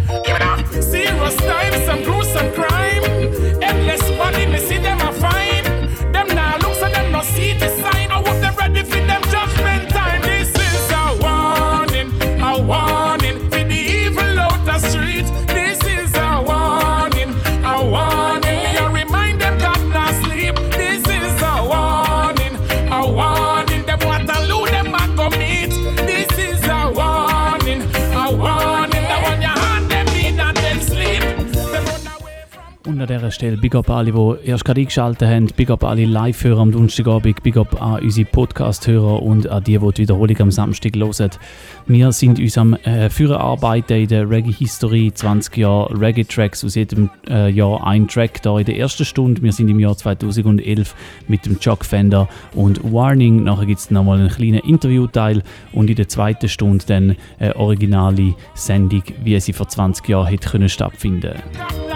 Stelle Big Up alle, die erst gerade eingeschaltet haben. Big Up alle Live-Hörer am Donnerstagabend. Big Up an unsere Podcast-Hörer und an die, die die Wiederholung am Samstag hören. Wir sind uns am äh, Führen arbeiten in der Reggae-Historie. 20 Jahre Reggae-Tracks, aus jedem äh, Jahr ein Track da in der ersten Stunde. Wir sind im Jahr 2011 mit dem Chuck Fender und Warning. Nachher gibt es nochmal einen kleinen Interviewteil und in der zweiten Stunde dann eine originale Sendung, wie sie vor 20 Jahren hätte können stattfinden God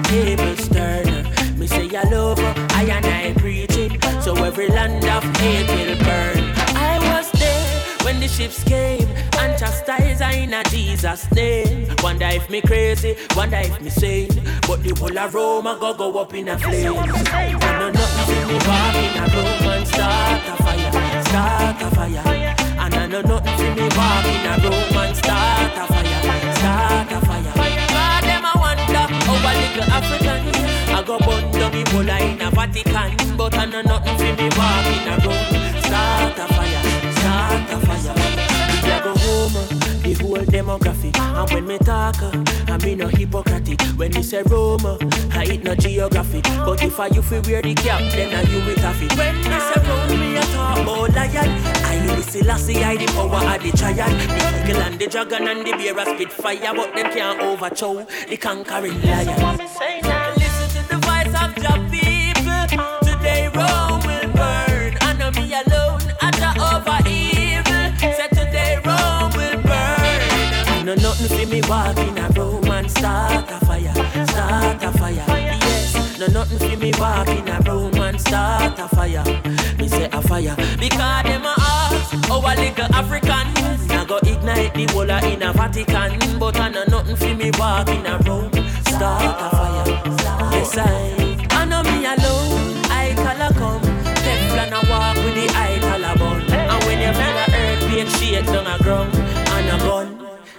the tables turn? Me say I love her, I and I preach it. So every land of hate will burn. I was there when the ships came and chastised I in a Jesus name. Wonder if me crazy, wonder if me sane. But the whole of Rome I go go up in a flame. I know nothing me walk in a Rome and start a fire, start a fire. And I know nothing me walk in a Rome and start a fire, start a fire. A African. I go burn down Ebola in a Vatican, but I know nothing see me walk in a Rome, start a fire, start a fire. Me go home, the whole demographic. And when me talk, I mean no hypocritic. When me say Rome, uh, I eat no geographic. But if I you feel wear the cap, then I you will have it. When me say Rome, me a talk about lion. I the Selassie, I the power of the giant. The eagle and the dragon and the bear a spit fire, but them can't overthrow the conquering lion. Listen to walk in a Rome and start a fire, start a fire. Yes, no nothing for me walk in a Rome and start a fire. Me say a fire because them a ask a little African. I go ignite the whole in a Vatican, but I know nothing for me walk in a Rome start a fire. Yes I, I know me alone. I a come. Teflon a walk with the eye bun. And when you feel a earthquake shake down a ground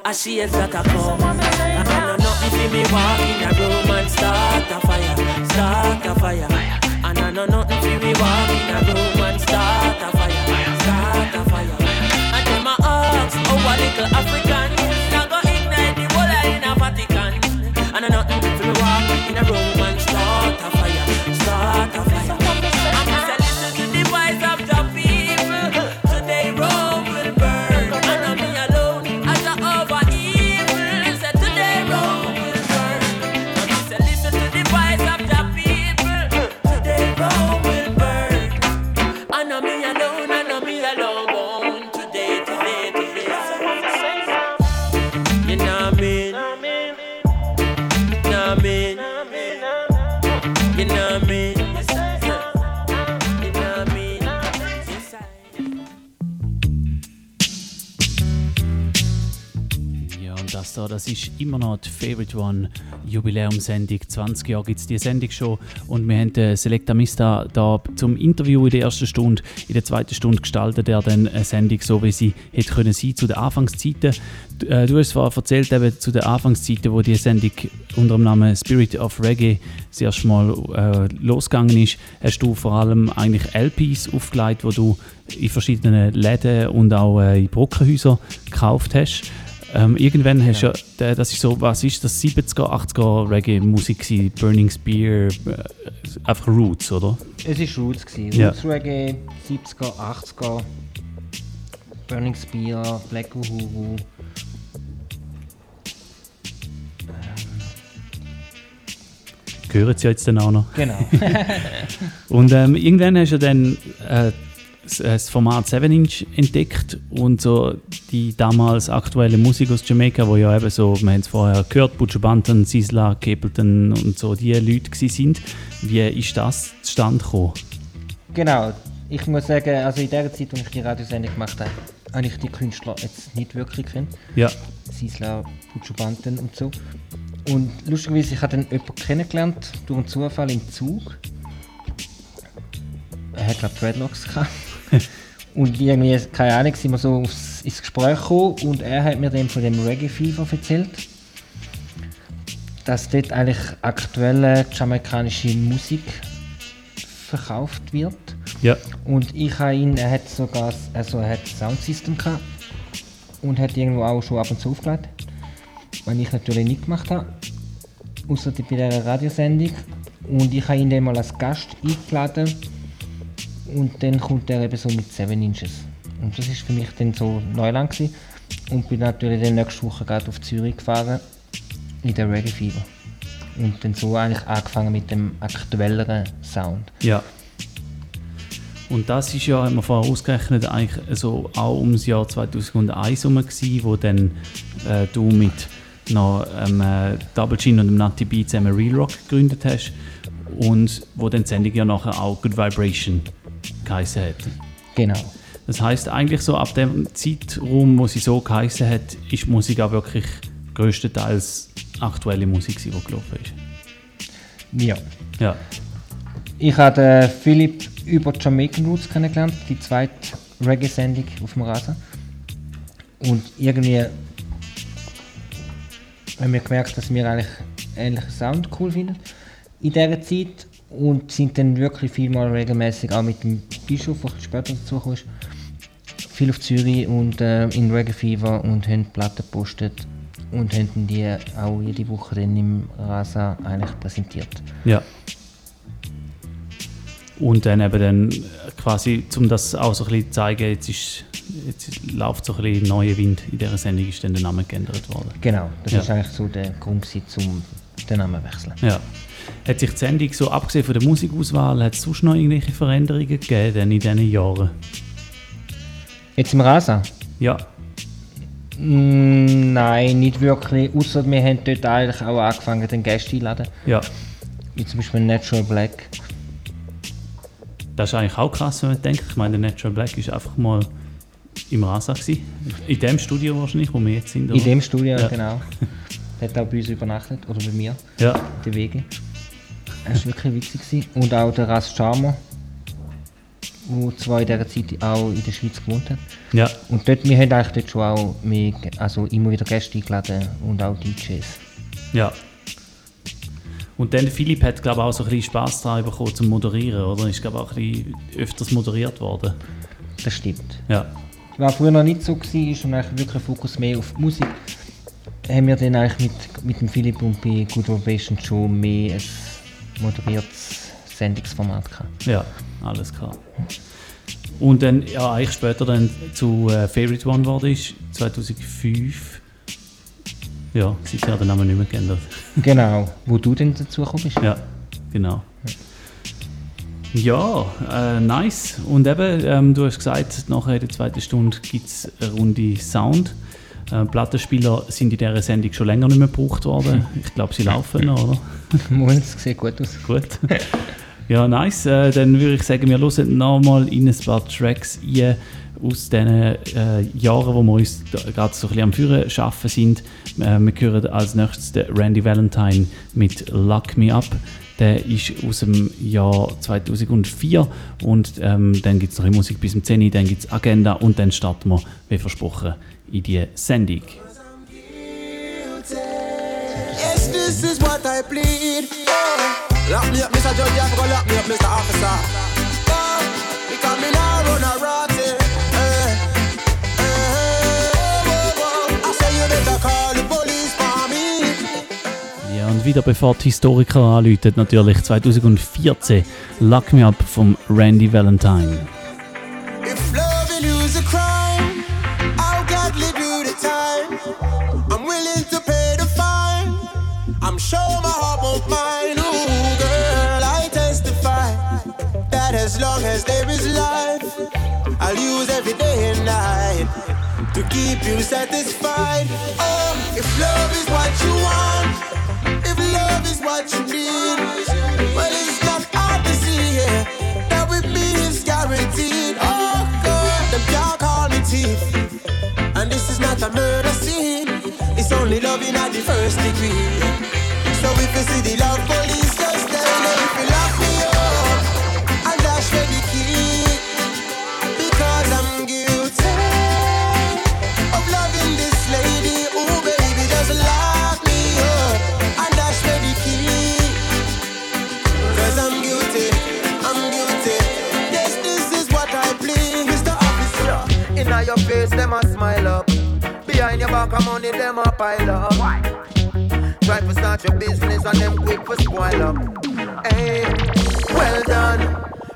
gun, a shades that a come. I know nothing for me walk in a room and start a fire, start a fire. And I know nothing for me walk in a room and ist immer noch die Favorite One Jubiläumsendung. 20 Jahre gibt es die Sendung schon und wir haben den Selecta Mista da zum Interview in der ersten Stunde. In der zweiten Stunde gestaltet er dann eine Sendung so, wie sie hätte können sein zu den Anfangszeiten. Du, äh, du hast zwar erzählt eben zu den Anfangszeiten, wo die Sendung unter dem Namen Spirit of Reggae das erste äh, losgegangen ist, hast du vor allem eigentlich LPs aufgelegt, wo du in verschiedenen Läden und auch äh, in Brockenhäusern gekauft hast. Ähm, irgendwann hast du ja, das ist so, was ist das, 70er, 80er Reggae-Musik Burning Spear, äh, einfach Roots, oder? Es war Roots. Gewesen. Ja. Roots Reggae, 70er, 80er, Burning Spear, Black Uhuru. Gehören sie jetzt dann auch noch. Genau. *laughs* Und ähm, irgendwann hast du dann äh, das, äh, das Format 7 Inch entdeckt und so die damals aktuelle Musik aus Jamaika, wo ja eben so, wir haben es vorher gehört, Butcher Banton, Sisla, Capleton und so die Leute gewesen sind. Wie ist das zustande gekommen? Genau. Ich muss sagen, also in der Zeit, als ich die Radiosendung gemacht habe, habe ich die Künstler jetzt nicht wirklich kennt. Ja. Sisla, Puccio Banten und so. Und lustigerweise, ich habe dann jemanden kennengelernt, durch einen Zufall im Zug. Er hat, glaube Dreadlocks gehabt. *laughs* und irgendwie, keine Ahnung, sind wir so aufs, ins Gespräch gekommen und er hat mir dann von dem Reggae Fever erzählt. Dass dort eigentlich aktuelle jamaikanische Musik verkauft wird. Ja. Und ich habe ihn, er hat sogar, also er hat Soundsystem gehabt und hat irgendwo auch schon ab und zu aufgelegt. Was ich natürlich nicht gemacht habe. Außer bei dieser Radiosendung. Und ich habe ihn dann mal als Gast eingeladen. Und dann kommt er eben so mit 7 Inches. Und das ist für mich dann so Neuland gewesen. Und bin natürlich dann nächste Woche gerade auf Zürich gefahren. In der Reggae Fever. Und dann so eigentlich angefangen mit dem aktuelleren Sound. Ja. Und das ist ja, haben wir vorher ausgerechnet, eigentlich so auch um das Jahr 2001 herum gewesen, wo dann äh, du mit noch ähm, äh, Double Chin und dem Nutty B zusammen Real Rock gegründet hast und wo dann die Sendung ja nachher auch Good Vibration geheißen hat. Genau. Das heißt eigentlich so ab dem Zeitraum, wo sie so geheißen hat, ist die Musik auch wirklich größtenteils aktuelle Musik, die gelaufen ist. Ja. Ja. Ich habe den Philipp über Jamaican Roots kennengelernt, die zweite Reggae-Sendung auf dem Rasen. Und irgendwie haben wir gemerkt, dass wir eigentlich ähnlichen Sound cool finden in dieser Zeit und sind dann wirklich viel mal regelmäßig auch mit dem Bischof, bisschen später dazu kam, viel auf Zürich und äh, in Reggae Fever und haben Platten gepostet und haben die auch jede Woche dann im Rasa eigentlich präsentiert. Ja. Und dann eben dann quasi, um das auch so ein bisschen zu zeigen, jetzt, ist, jetzt läuft so ein bisschen neuer Wind in dieser Sendung, ist dann der Name geändert worden. Genau, das Ja. ist eigentlich so der Grund um den Namen zu wechseln. Ja. Hat sich die Sendung so, abgesehen von der Musikauswahl, hat es sonst noch irgendwelche Veränderungen gegeben denn in diesen Jahren? Jetzt im Rasa? Ja. Mm, nein, nicht wirklich. Außer wir haben dort eigentlich auch angefangen, den Gäste einzuladen. Ja. Wie zum Beispiel Natural Black. Das ist eigentlich auch krass, wenn man denkt. Ich meine, der Natural Black ist einfach mal im Rasa gewesen. In dem Studio wahrscheinlich, wo wir jetzt sind. In oder? dem Studio, Ja. genau. *laughs* Der hat auch bei uns übernachtet, oder bei mir. Ja. Der Wege. Das war wirklich witzig. Und auch der Ras Charmer, der zwar in dieser Zeit auch in der Schweiz gewohnt hat. Ja. Und dort, wir haben eigentlich dort schon auch mehr, also immer wieder Gäste eingeladen und auch DJs. Ja. Und dann Philipp hat, glaube ich, auch so ein bisschen Spass daran bekommen zum Moderieren, oder? Ist, glaube auch ein bisschen öfters moderiert worden. Das stimmt. Ja. Was früher noch nicht so war und eigentlich wirklich ein Fokus mehr auf die Musik, haben wir dann eigentlich mit, mit dem Philipp und bei Good Ovation schon mehr ein moderiertes Sendungsformat gehabt. Ja, alles klar. Und dann, ja, eigentlich später dann zu äh, Favorite One geworden ist, 2005. Ja, seither hat der Name nicht mehr geändert. *laughs* Genau, wo du dann dazu gekommen bist. Ja, genau. Ja, äh, nice. Und eben, ähm, du hast gesagt, nachher in der zweiten Stunde gibt es eine Runde Sound. Äh, Plattenspieler sind in dieser Sendung schon länger nicht mehr gebraucht worden. Ich glaube, sie laufen noch, oder? *laughs* Moment, es sieht gut aus. Gut. Ja, nice. Äh, dann würde ich sagen, wir hören nochmal in ein paar Tracks ein aus den äh, Jahren, wo wir uns gerade so ein bisschen am Führen schaffen sind. Äh, wir hören als nächstes den Randy Valentine mit Lock Me Up. Der ist aus dem Jahr 2004 und ähm, dann gibt es noch die Musik bis zum 10 dann gibt es Agenda und dann starten wir, wie versprochen, in die Sendung. Yes, this is what I plead. Oh. Lock me up, Mr. Judge, you lock me up, Mr. Officer. Oh, because me now run a rot. Ja, und wieder bevor die Historiker anläuten, natürlich 2014 Lock Me Up vom Randy Valentine. If that as long as there is life, I'll use every day and night to keep you satisfied. Oh, if love is what you want, if love is what you need, well, it's not hard to see yeah, that with me is guaranteed. Oh, God, them can't call me thief. And this is not a murder scene, it's only loving at the first degree. So if you see the love your face, them a smile up. Behind your back, of money, them a pile up. Try to start your business and them quick for spoil up. Hey, well done,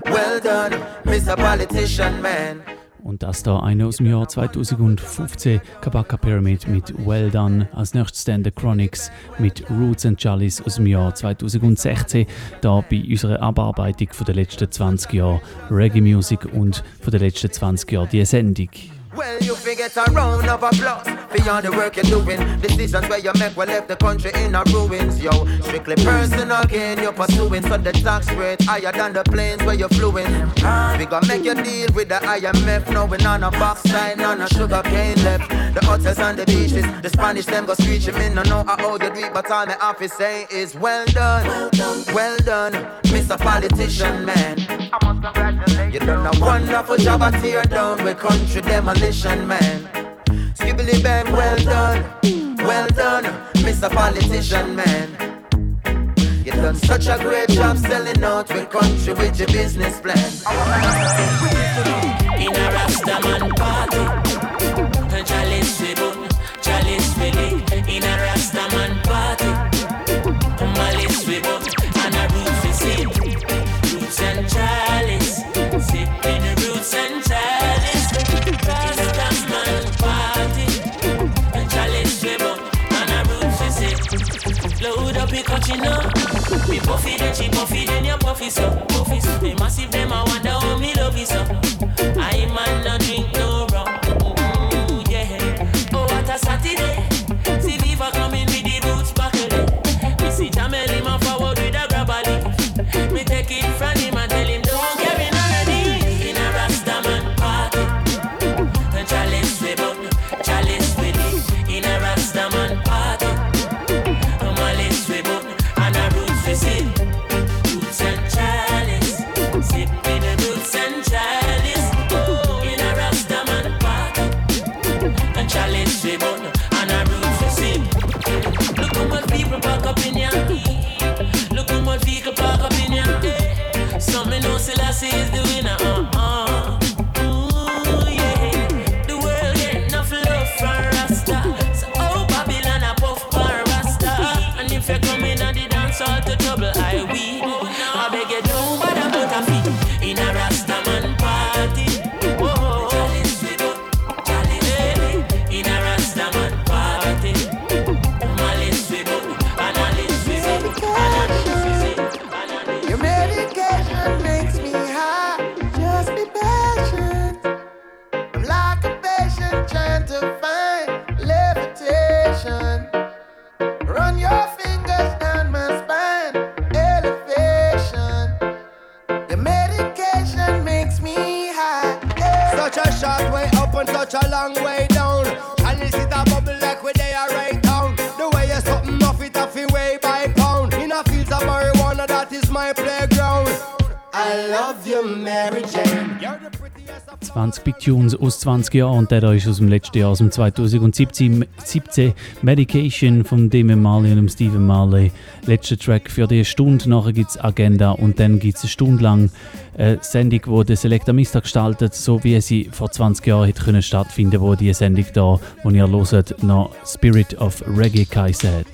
well done, Mr. Politician Man. Und das da eine aus dem Jahr 2015, Kabaka Pyramid mit Well Done. Als nächstes dann The Chronics mit Roots and Chalice aus dem Jahr 2016. Da bei unserer Abarbeitung von den letzten 20 Jahren Reggae Music und von den letzten 20 Jahren die Sendung. Well, you forget a round of applause for all the work you're doing. Decisions where you make will left the country in a ruins, yo. Strictly personal gain you're pursuing, so the tax rate higher than the planes where you're fluing. We gonna make you deal with the IMF, knowing on a box sign, on a sugar cane left. The hotels and the beaches, the Spanish them go screech him in. I know how you do it, but all my office say is well done, well done, Mr. Politician man. I must congratulate You done a wonderful job at tear down with country demolition, man. Skibbly bang, well done, well done, Mr. Politician, man. You done such a great job selling out with country with your business plan. In a Rastaman party, Chalice we boom, Chalice we lick. In a up your country now. Me puffy then she puffy then you puffy so puffy so. Massive them I wonder how me love you so. Aus 20 Jahren und der ist aus dem letzten Jahr, aus dem 2017. 17 Medication von Damon Marley und Stephen Marley. Letzter Track für die Stunde, nachher gibt es Agenda und dann gibt es eine Stunde lang eine Sendung, die der Selector Mister gestaltet, so wie sie vor 20 Jahren hätte können stattfinden wo die Sendung da, wo ihr hört, noch Spirit of Reggae geheißen hat.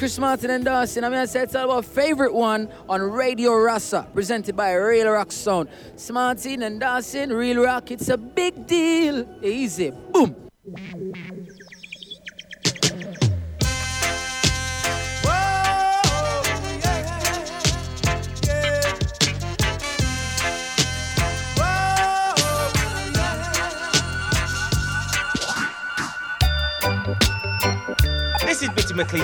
Chris Martin and Dawson. I'm say it's all about favorite one on Radio Rasa, presented by Real Rock Sound. Smartin and Dawson, Real Rock, it's a big deal. Easy, boom.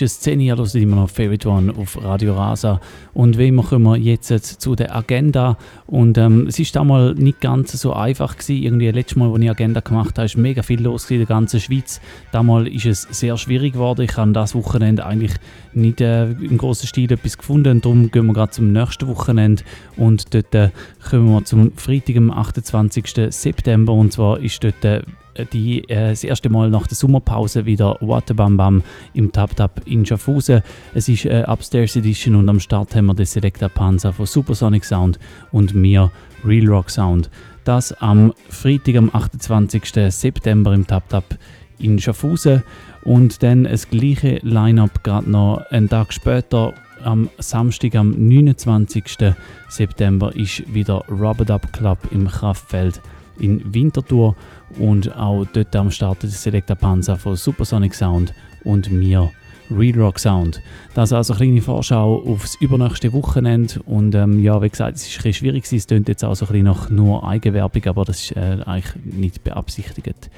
ist es 10 Jahre, hört immer noch Favorite One auf Radio Rasa. Und wie kommen wir jetzt zu der Agenda. Und ähm, es ist damals nicht ganz so einfach gewesen. Irgendwie letztes Mal, als ich Agenda gemacht habe, ist mega viel los in der ganzen Schweiz. Damals ist es sehr schwierig geworden. Ich habe das Wochenende eigentlich nicht äh, im grossen Stil etwas gefunden. Darum gehen wir gerade zum nächsten Wochenende. Und dort äh, kommen wir zum Freitag, am 28. September. Und zwar ist dort äh, die, äh, das erste Mal nach der Sommerpause wieder Waterbam Bam im Tap Tap in Schaffhausen. Es ist äh, Upstairs Edition und am Start haben wir den Selecta Panzer von Supersonic Sound und mir Real Rock Sound. Das am Freitag, am 28. September im Tap Tap in Schaffhausen und dann das gleiche Line-Up gerade noch einen Tag später am Samstag, am 29. September, ist wieder Rubber Dub Club im Kraftfeld in Winterthur und auch dort am Start der Selecta Panzer von Supersonic Sound und mir Real Rock Sound. Das also eine kleine Vorschau aufs übernächste Wochenende und ähm, ja, wie gesagt, es ist ein schwierig, es klingt jetzt auch so ein bisschen nach nur Eigenwerbung, aber das ist äh, eigentlich nicht beabsichtigt.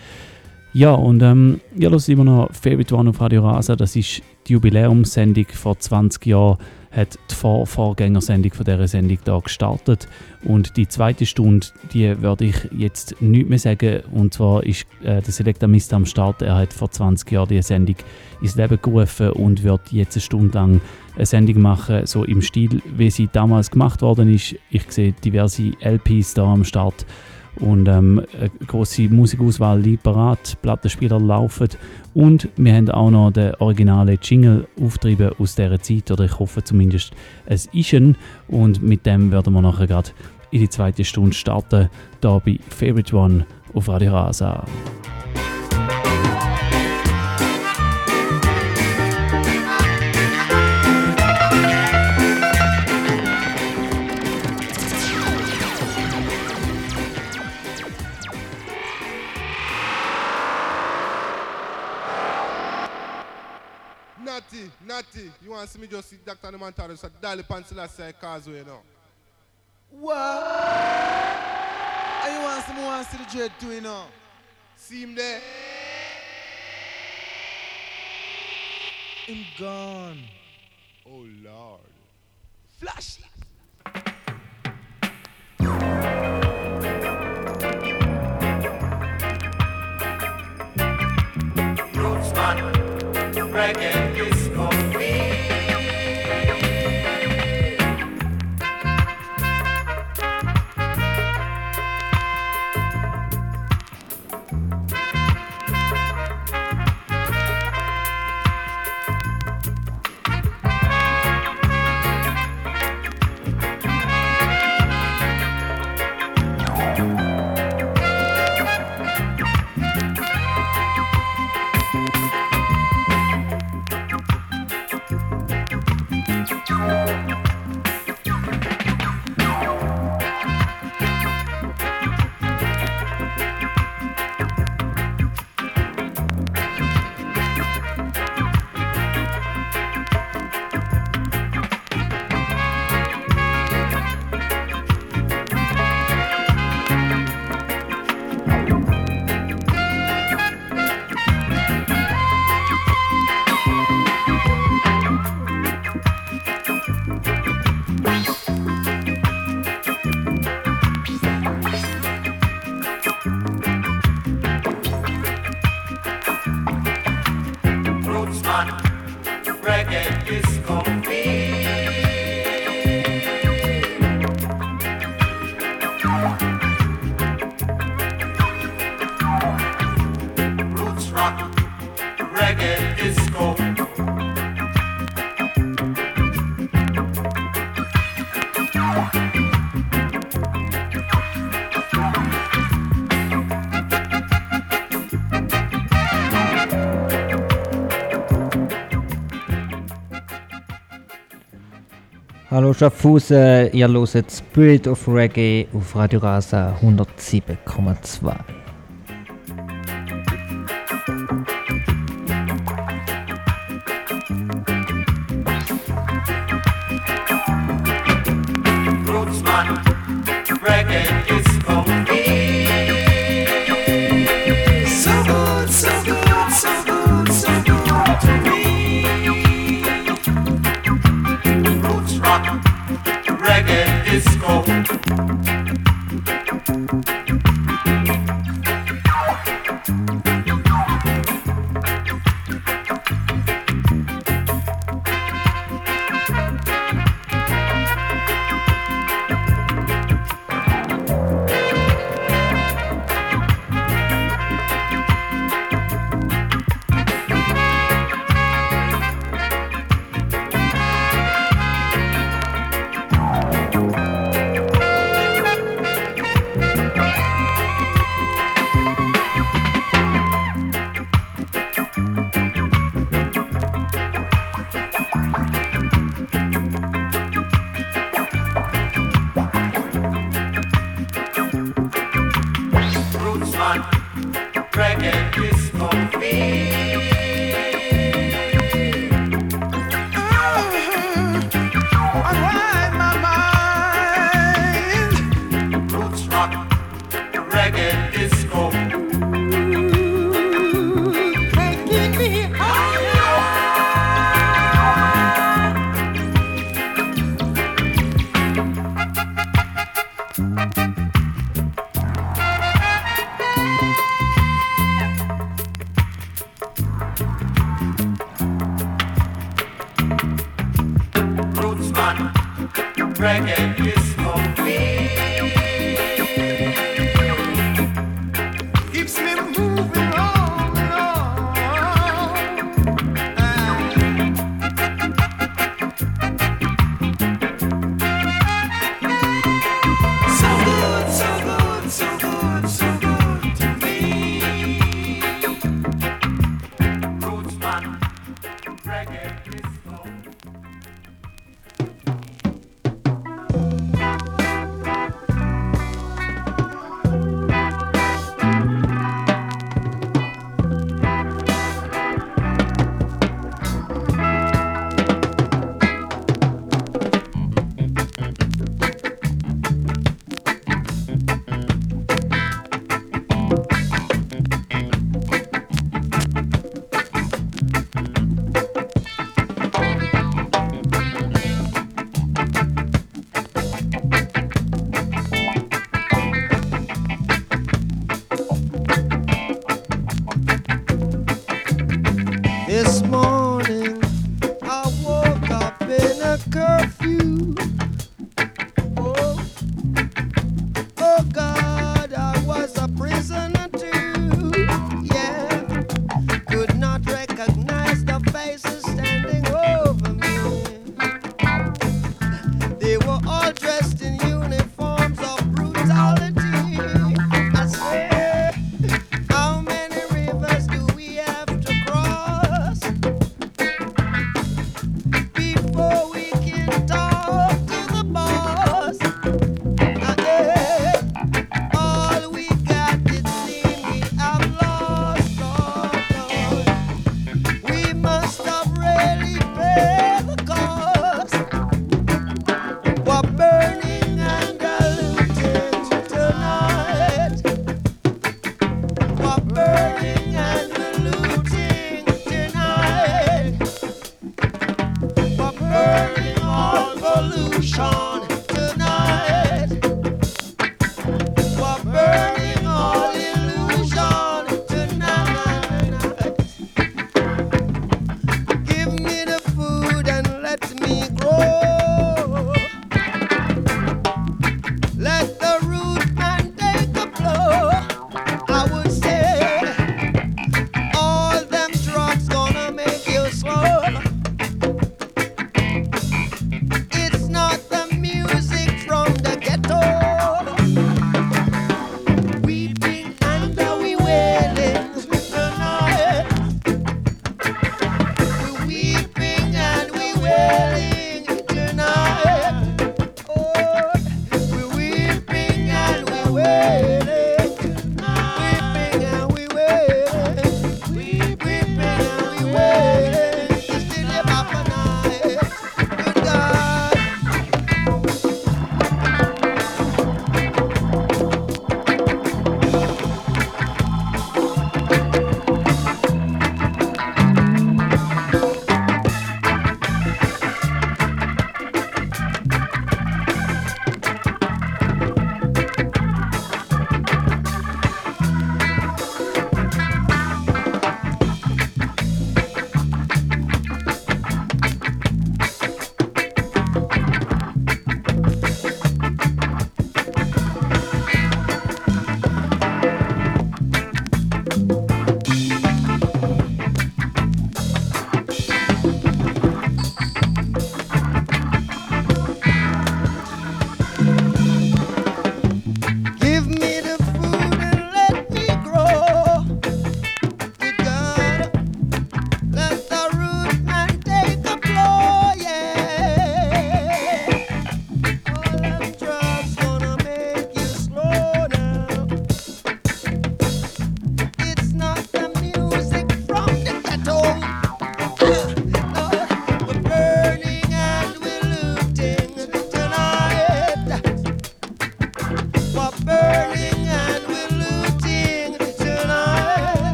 Ja, und ähm, ihr hört immer noch Favorite One auf Radio Rasa. Das ist die Jubiläumssendung vor 20 Jahren. Hat die Vor Vorgängersendung von dieser Sendung da gestartet. Und die zweite Stunde, die würde ich jetzt nicht mehr sagen. Und zwar ist äh, der Selecta Mist am Start. Er hat vor 20 Jahren die Sendung ins Leben gerufen und wird jetzt eine Stunde lang eine Sendung machen, so im Stil, wie sie damals gemacht worden ist. Ich sehe diverse LPs da am Start und ähm, eine große Musikauswahl liegt parat, Plattenspieler laufen und wir haben auch noch den originalen Jingle auftrieben aus dieser Zeit oder ich hoffe zumindest es ist ein und mit dem werden wir nachher gerade in die zweite Stunde starten, hier bei Favorite One auf Radio Rasa. Want to see me just see Dr. Nemantaro, so Dali Panselassie Causeway now. What? And you want some more see the dread too, you know? See him there? Him gone. Oh Lord. Flash. Rootsman, reggae reggae disco Hallo Schaffhausen, ihr hört Spirit of Reggae auf Radio Rasa 107,2.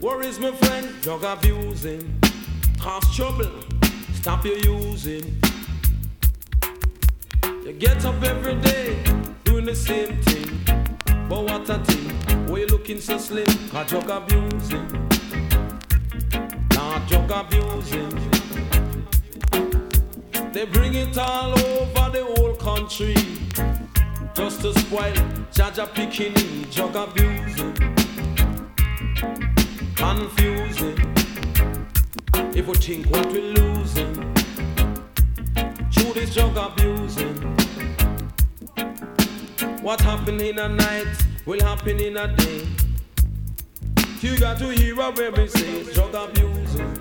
Worries, my friend, drug abusing. Cause trouble, stop you using. You get up every day, doing the same thing. But what a thing, why you looking so slim? Cause drug abusing. Nah, drug abusing. They bring it all over the whole country. Just to spoil, Jaja picking, drug abusing. Confusing. If we think what we're losing, through this drug abusing. What happened in a night will happen in a day. You got to hear what we say, drug abusing.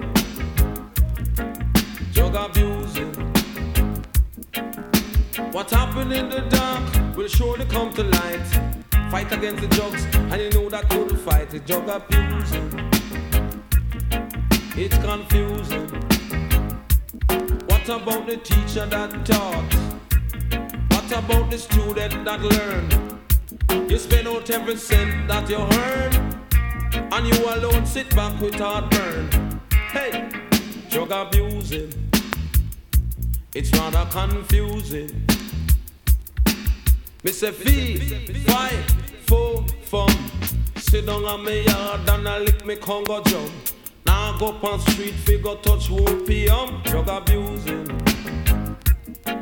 Drug abusing. What happened in the dark will surely come to light. Fight against the drugs, and you know that good fight is drug abusing. It's confusing. What about the teacher that taught? What about the student that learned? You spend out every cent that you earn, and you alone sit back with heartburn. Hey, drug abusing. It's rather confusing. Fight, four, fun. Sit down on me yard and I lick me Congo drum. Go on street, figure touch opium, drug abusing.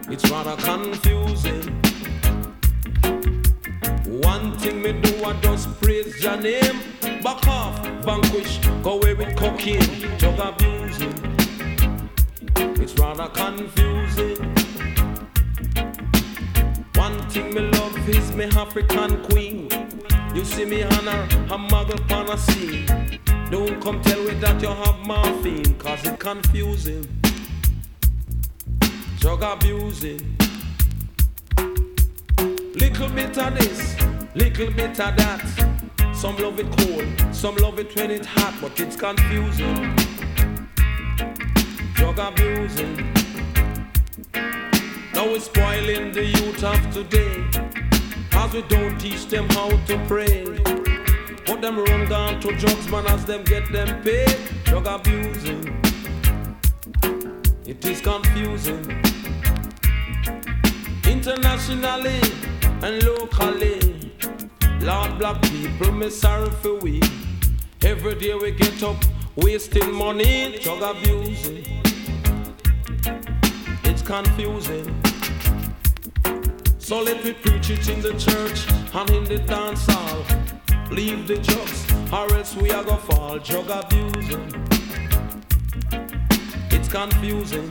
It's rather confusing. One thing me do, I just praise your name. Back off, vanquish, go away with cocaine, drug abusing. It's rather confusing. One thing me love is me African queen. You see me honor, a muggle on a scene. Don't come tell me that you have morphine, cause it confusing. Drug abusing. Little bit of this, little bit of that. Some love it cold, some love it when it's hot, but it's confusing. Drug abusing. Now we're spoiling the youth of today. Cause we don't teach them how to pray. Put them run down to drugs, man, as them get them paid. Drug abusing. It is confusing. Internationally and locally. Lord, black people, me sorry for we. Every day we get up wasting money, drug abusing. It's confusing. So let me preach it in the church and in the dance hall. Leave the drugs, or else we are gonna fall. Drug abusing. It's confusing.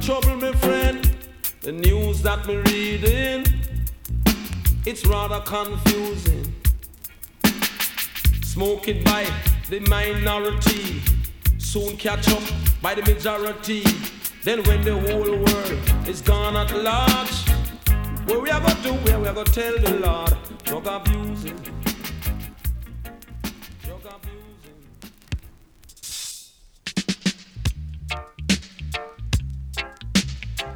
Trouble, my friend. The news that me reading, it's rather confusing. Smoke it by the minority, soon catch up by the majority. Then when the whole world is gone at large, what we are gonna do? Where we are gonna tell the Lord, drug abusing.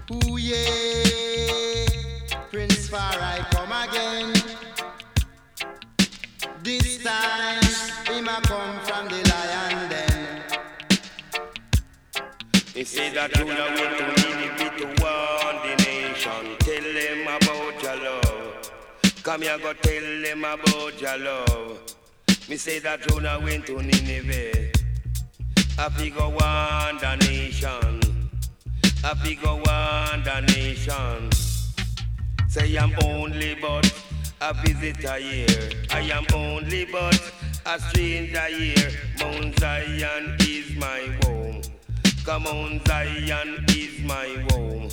Ooh yeah, Prince Far I come again. This time, him a come from the lion den. He say that you are going to need it to warn the nation. Tell them about your love. Come here, go tell them about your love. Me say that Jonah went to Nineveh. I figure one the nation. Figure one the nation. Say I'm only but a visitor here. I am only but a stranger here. Mount Zion is my home. Come on, Zion is my home.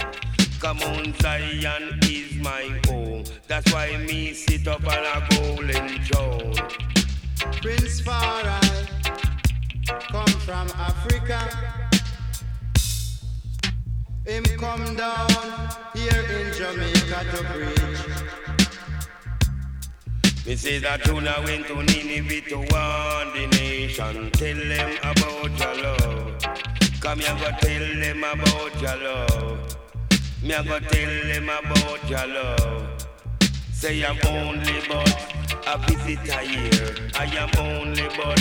Come on, Zion is my home. That's why me sit up on a golden throne. Prince Far I come from Africa. Him come down here in Jamaica to preach. Me say that now went to Nineveh to warn the nation. Tell them about your love. Come here, go tell them about your love. Me a go tell them about your love. Say I'm only but a visitor here. I am only but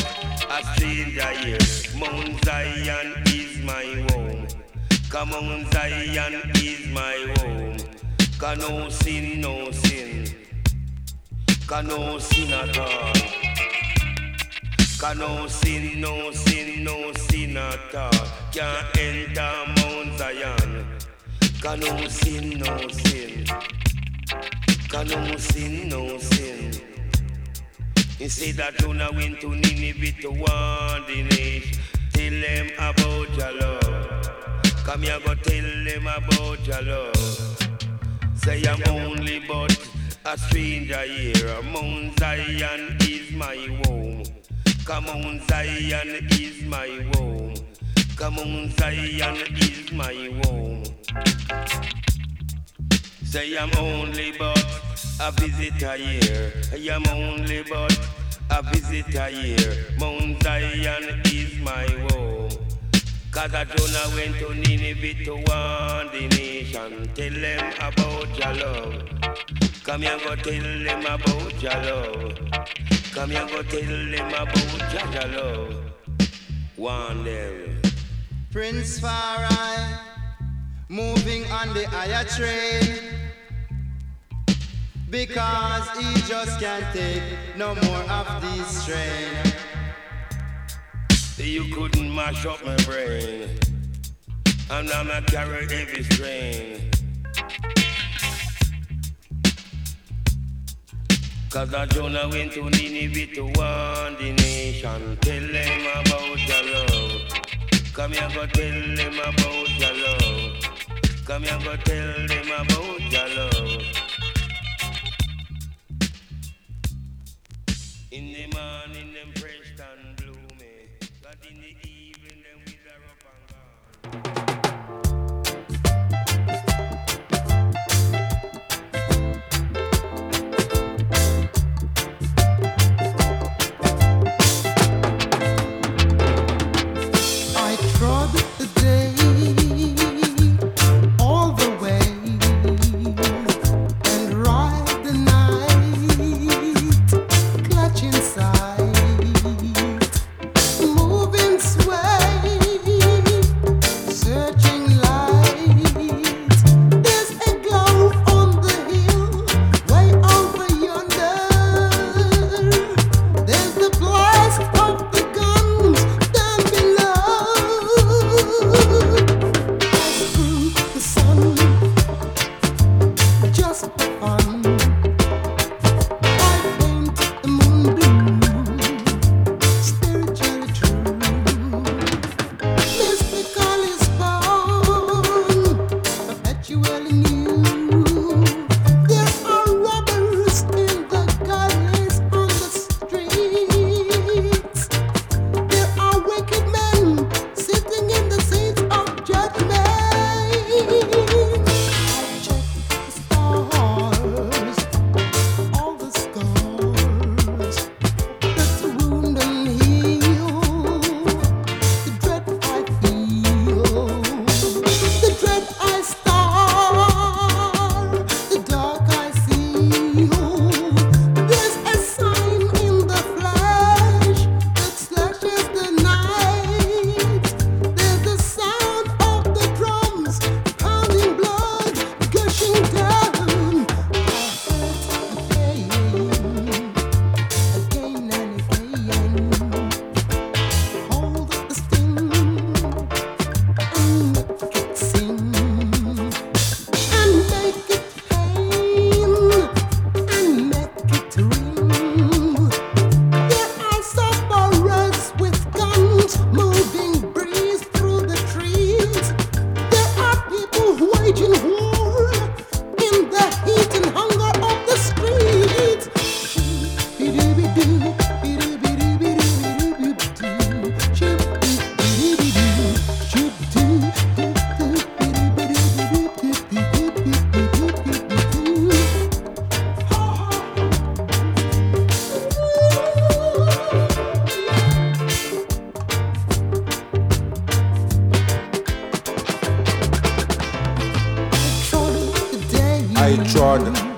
a stranger here. Mount Zion is my home. Come on, Zion is my home. Can no sin, no sin. Can no sin at all. Can no sin, no sin, no sin at all. Can't enter Mount Zion. Can no sin, no sin. Can no sin, no sin. You say that you now went to Nineveh to warn the nation. Tell them about your love. Come here, go tell them about your love. Say I'm only but a stranger here. Mount Zion is my home. Come on, Zion is my home. Come on, Zion is my home. Say I'm only but a visitor here. I am only but a visitor here. Mount Zion is my home. Cause I Jonah went to Nineveh to warn the nation. Tell them about your love. Come here, go tell them about your love. Come here, go tell them about your love. Warn them. Prince Far I, moving on the higher train. Because he just can't take no more of this strain. You couldn't mash up my brain. And I'm a carry heavy strain. Cause I Jonah went to Nineveh to warn the nation. Tell them about your love. Come here, go tell them about your love. Come here, go tell them about your love. In the morning, them I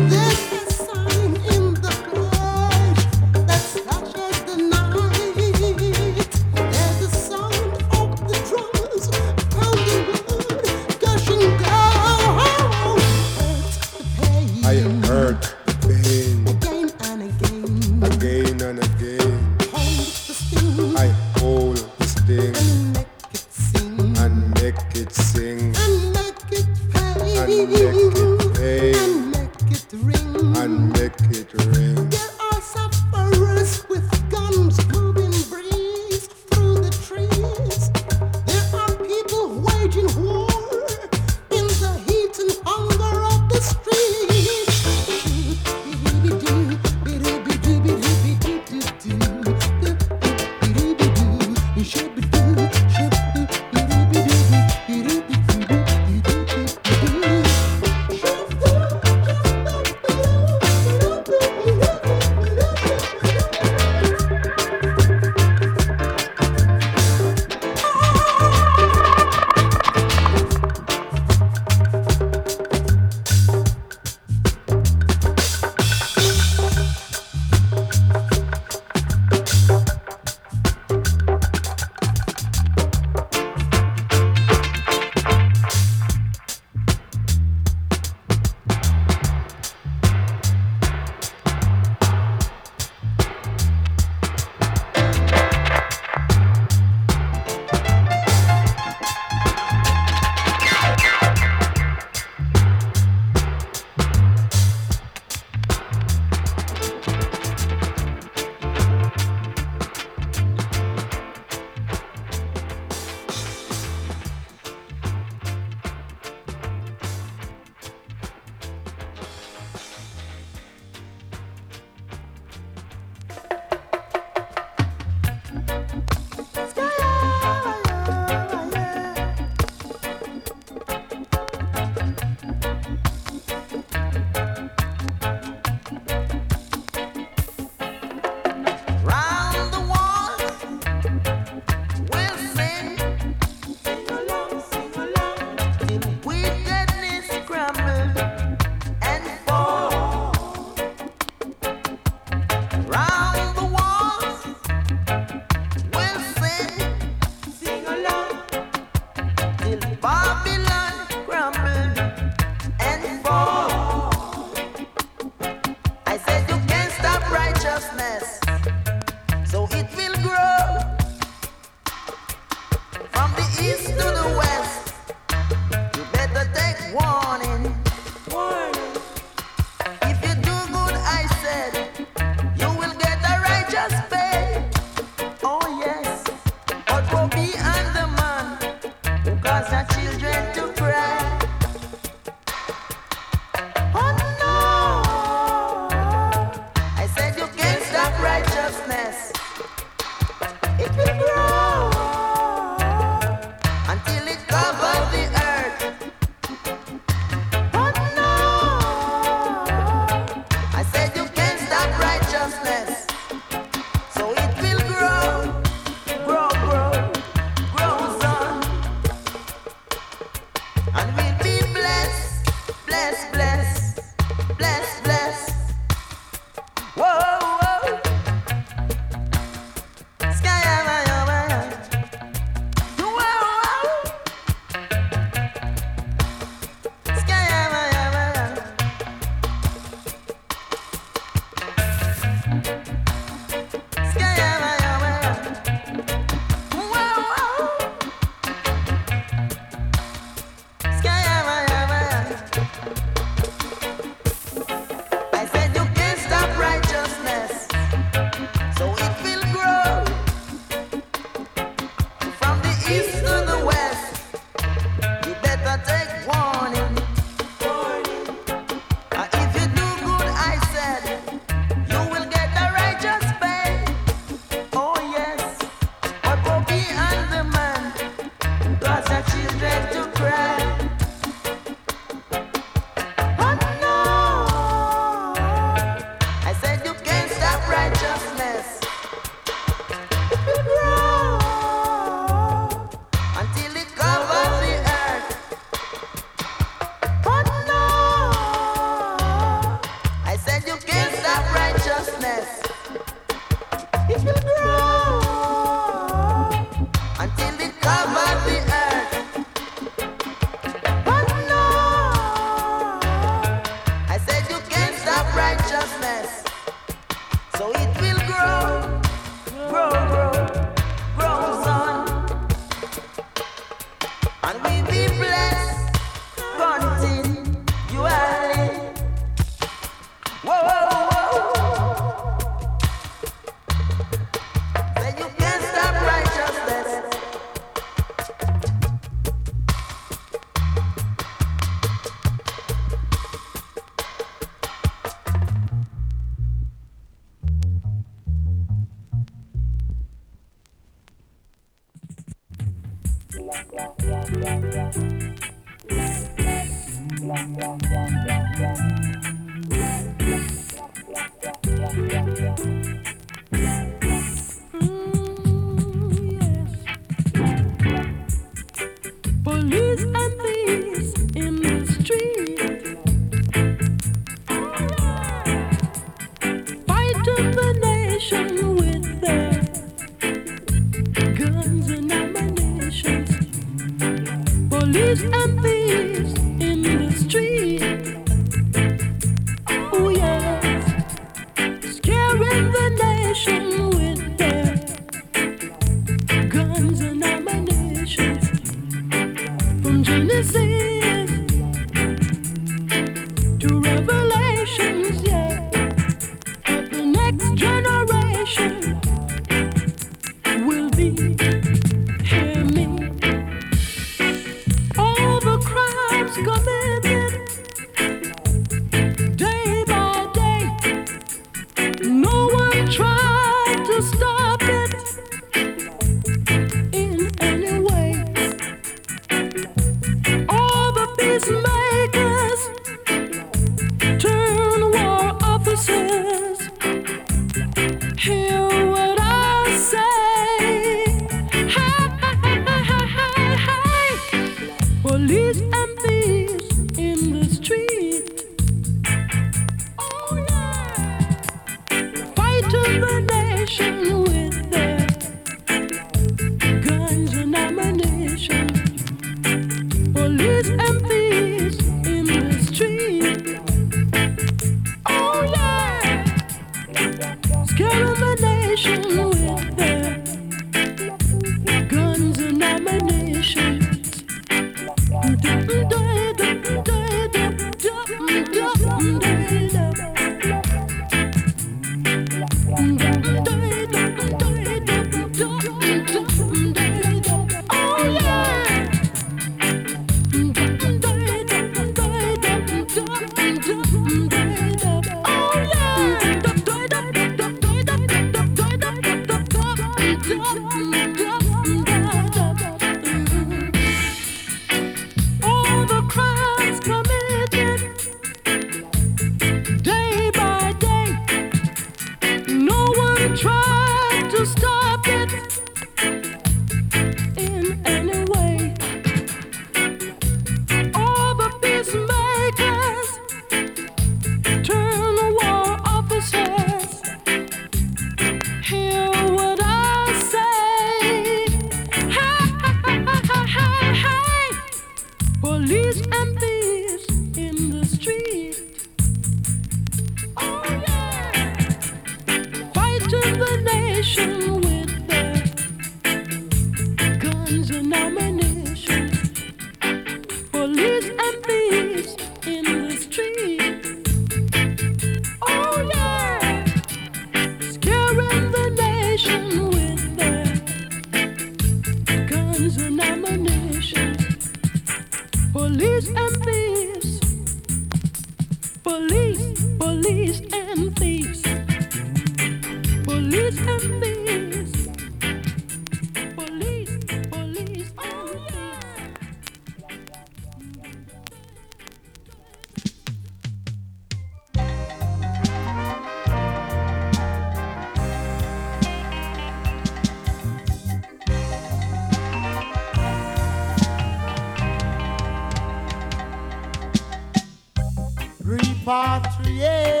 Repatriation,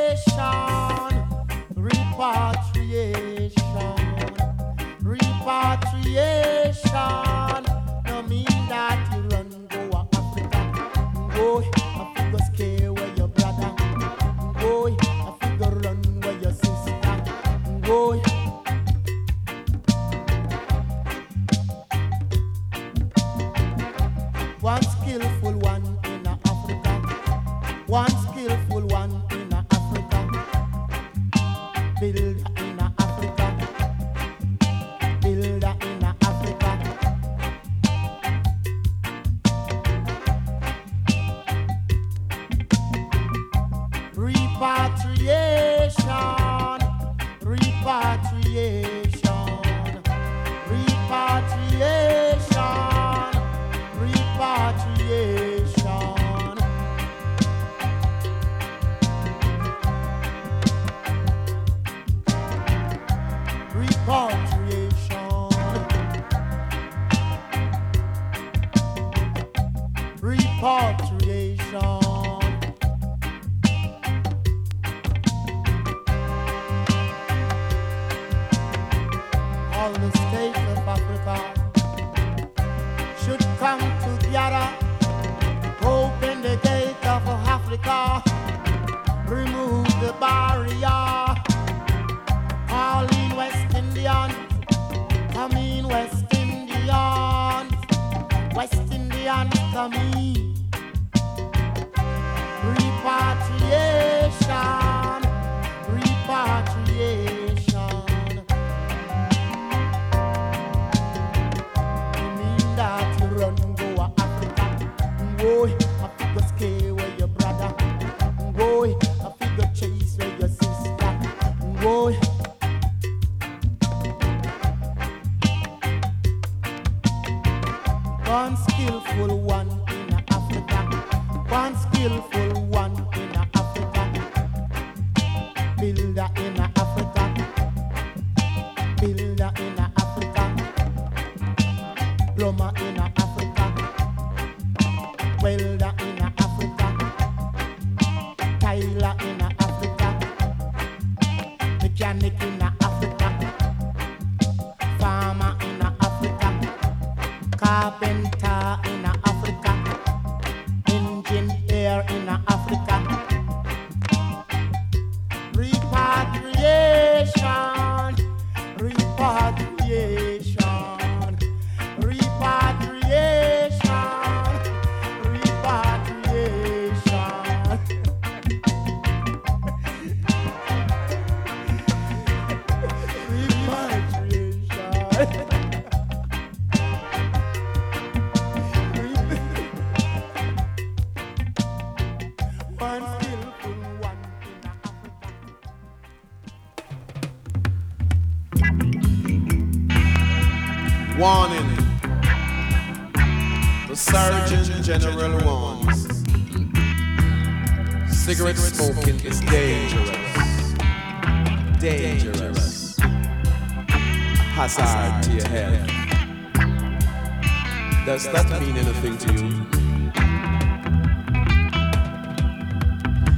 Does that mean anything to you?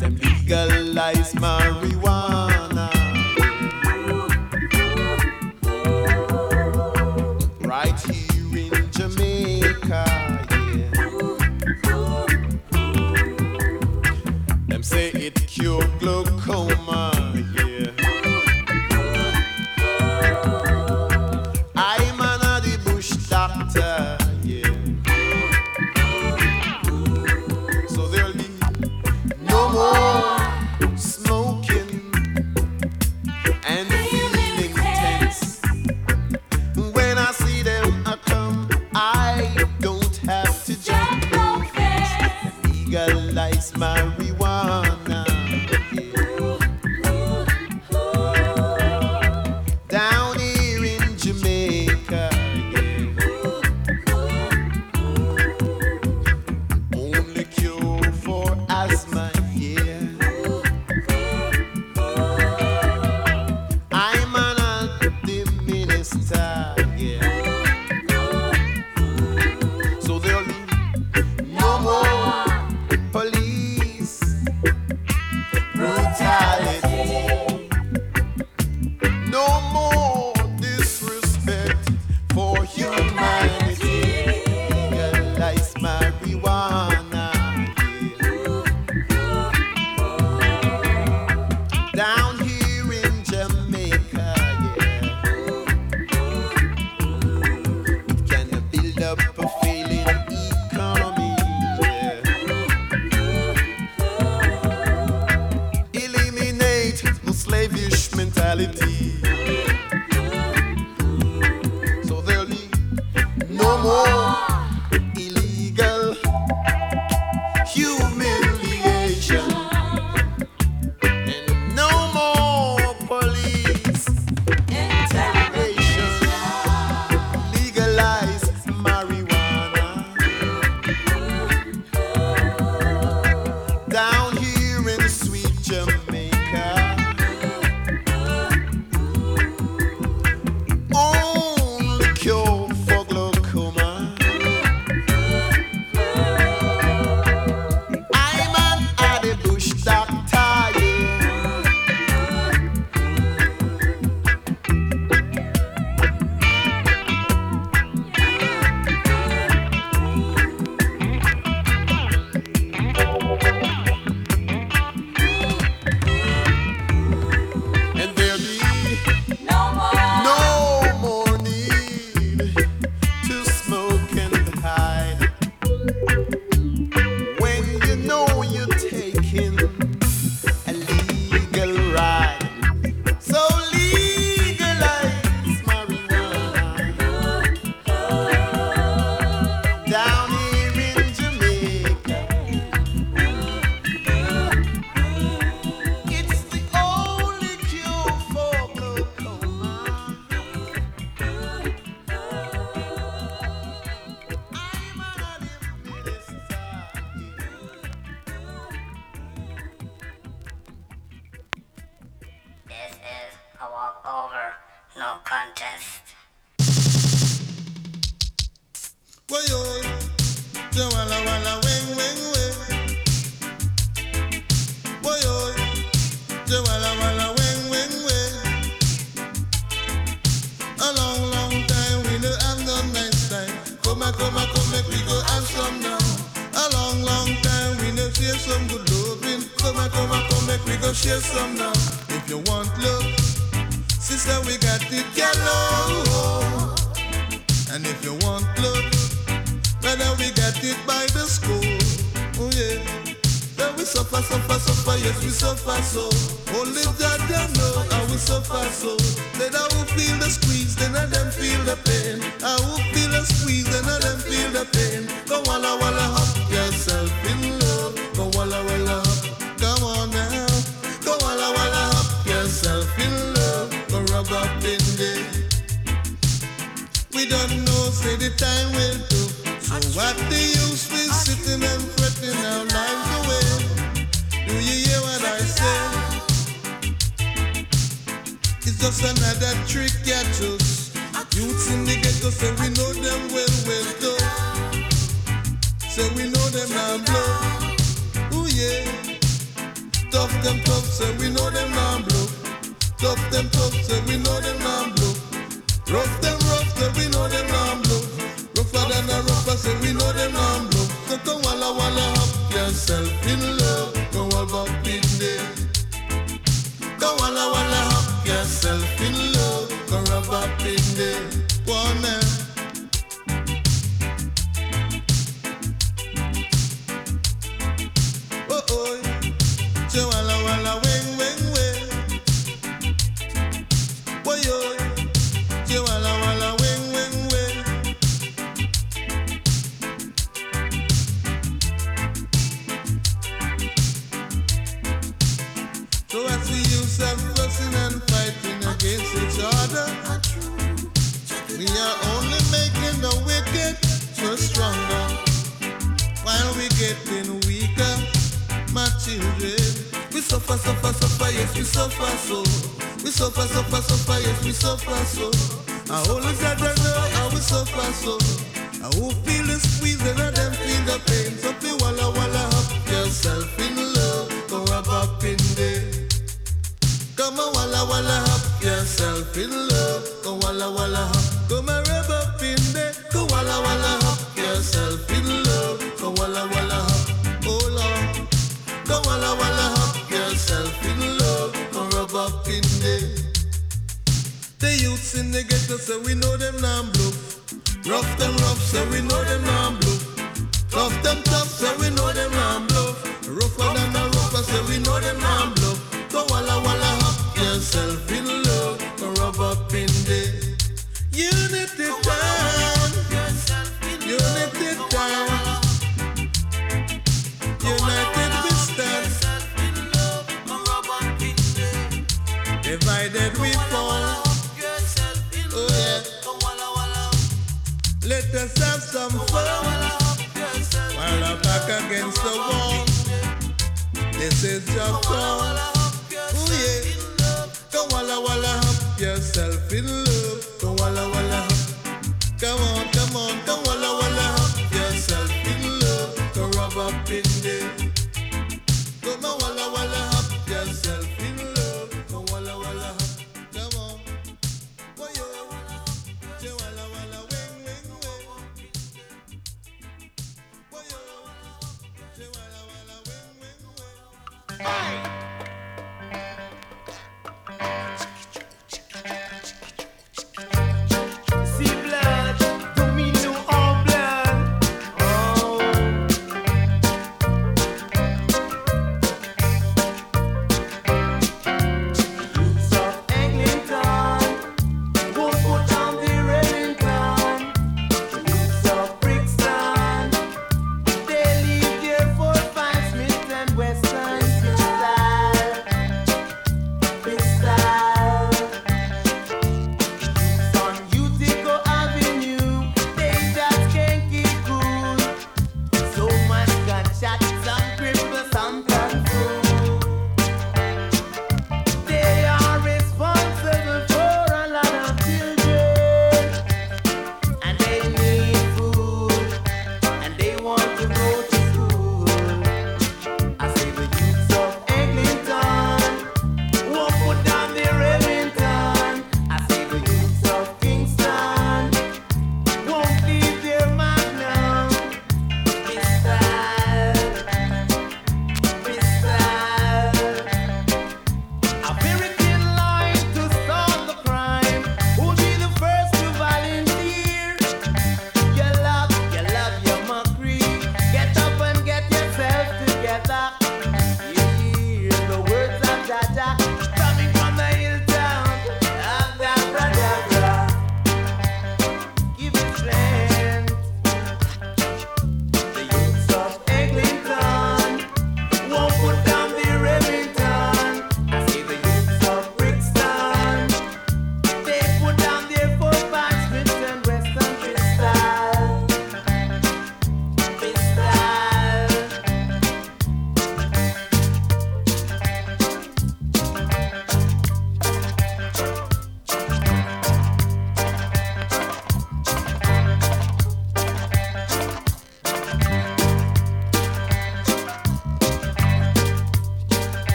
Them legalize marijuana. some now if you want love. Sister, we got it yellow. And if you want love, brother, we got it by the school. Oh yeah. Then we suffer, suffer, suffer, yes, we suffer so. Only God know how we suffer so.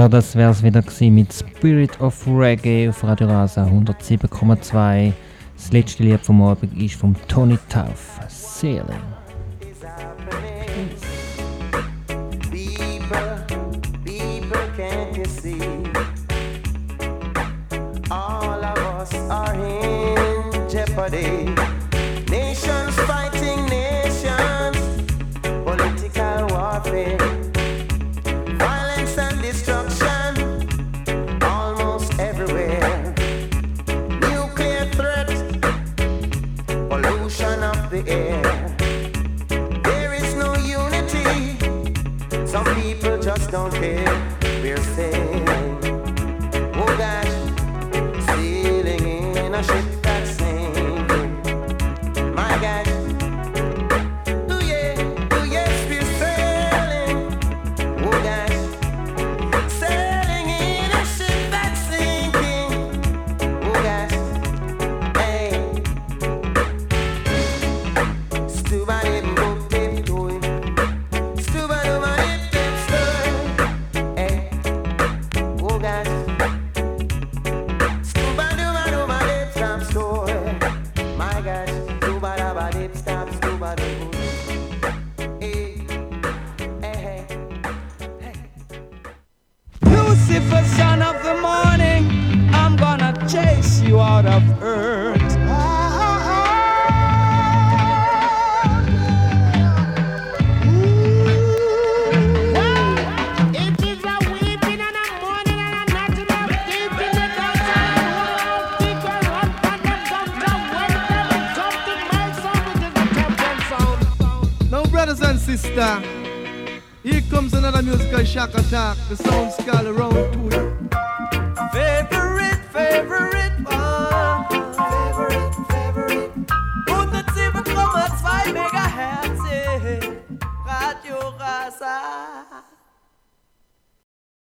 Ja, das es wieder gewesen mit Spirit of Reggae auf Radio Rasa 107,2. Das letzte Lied vom Abend ist von Tony Tauf, Sailing.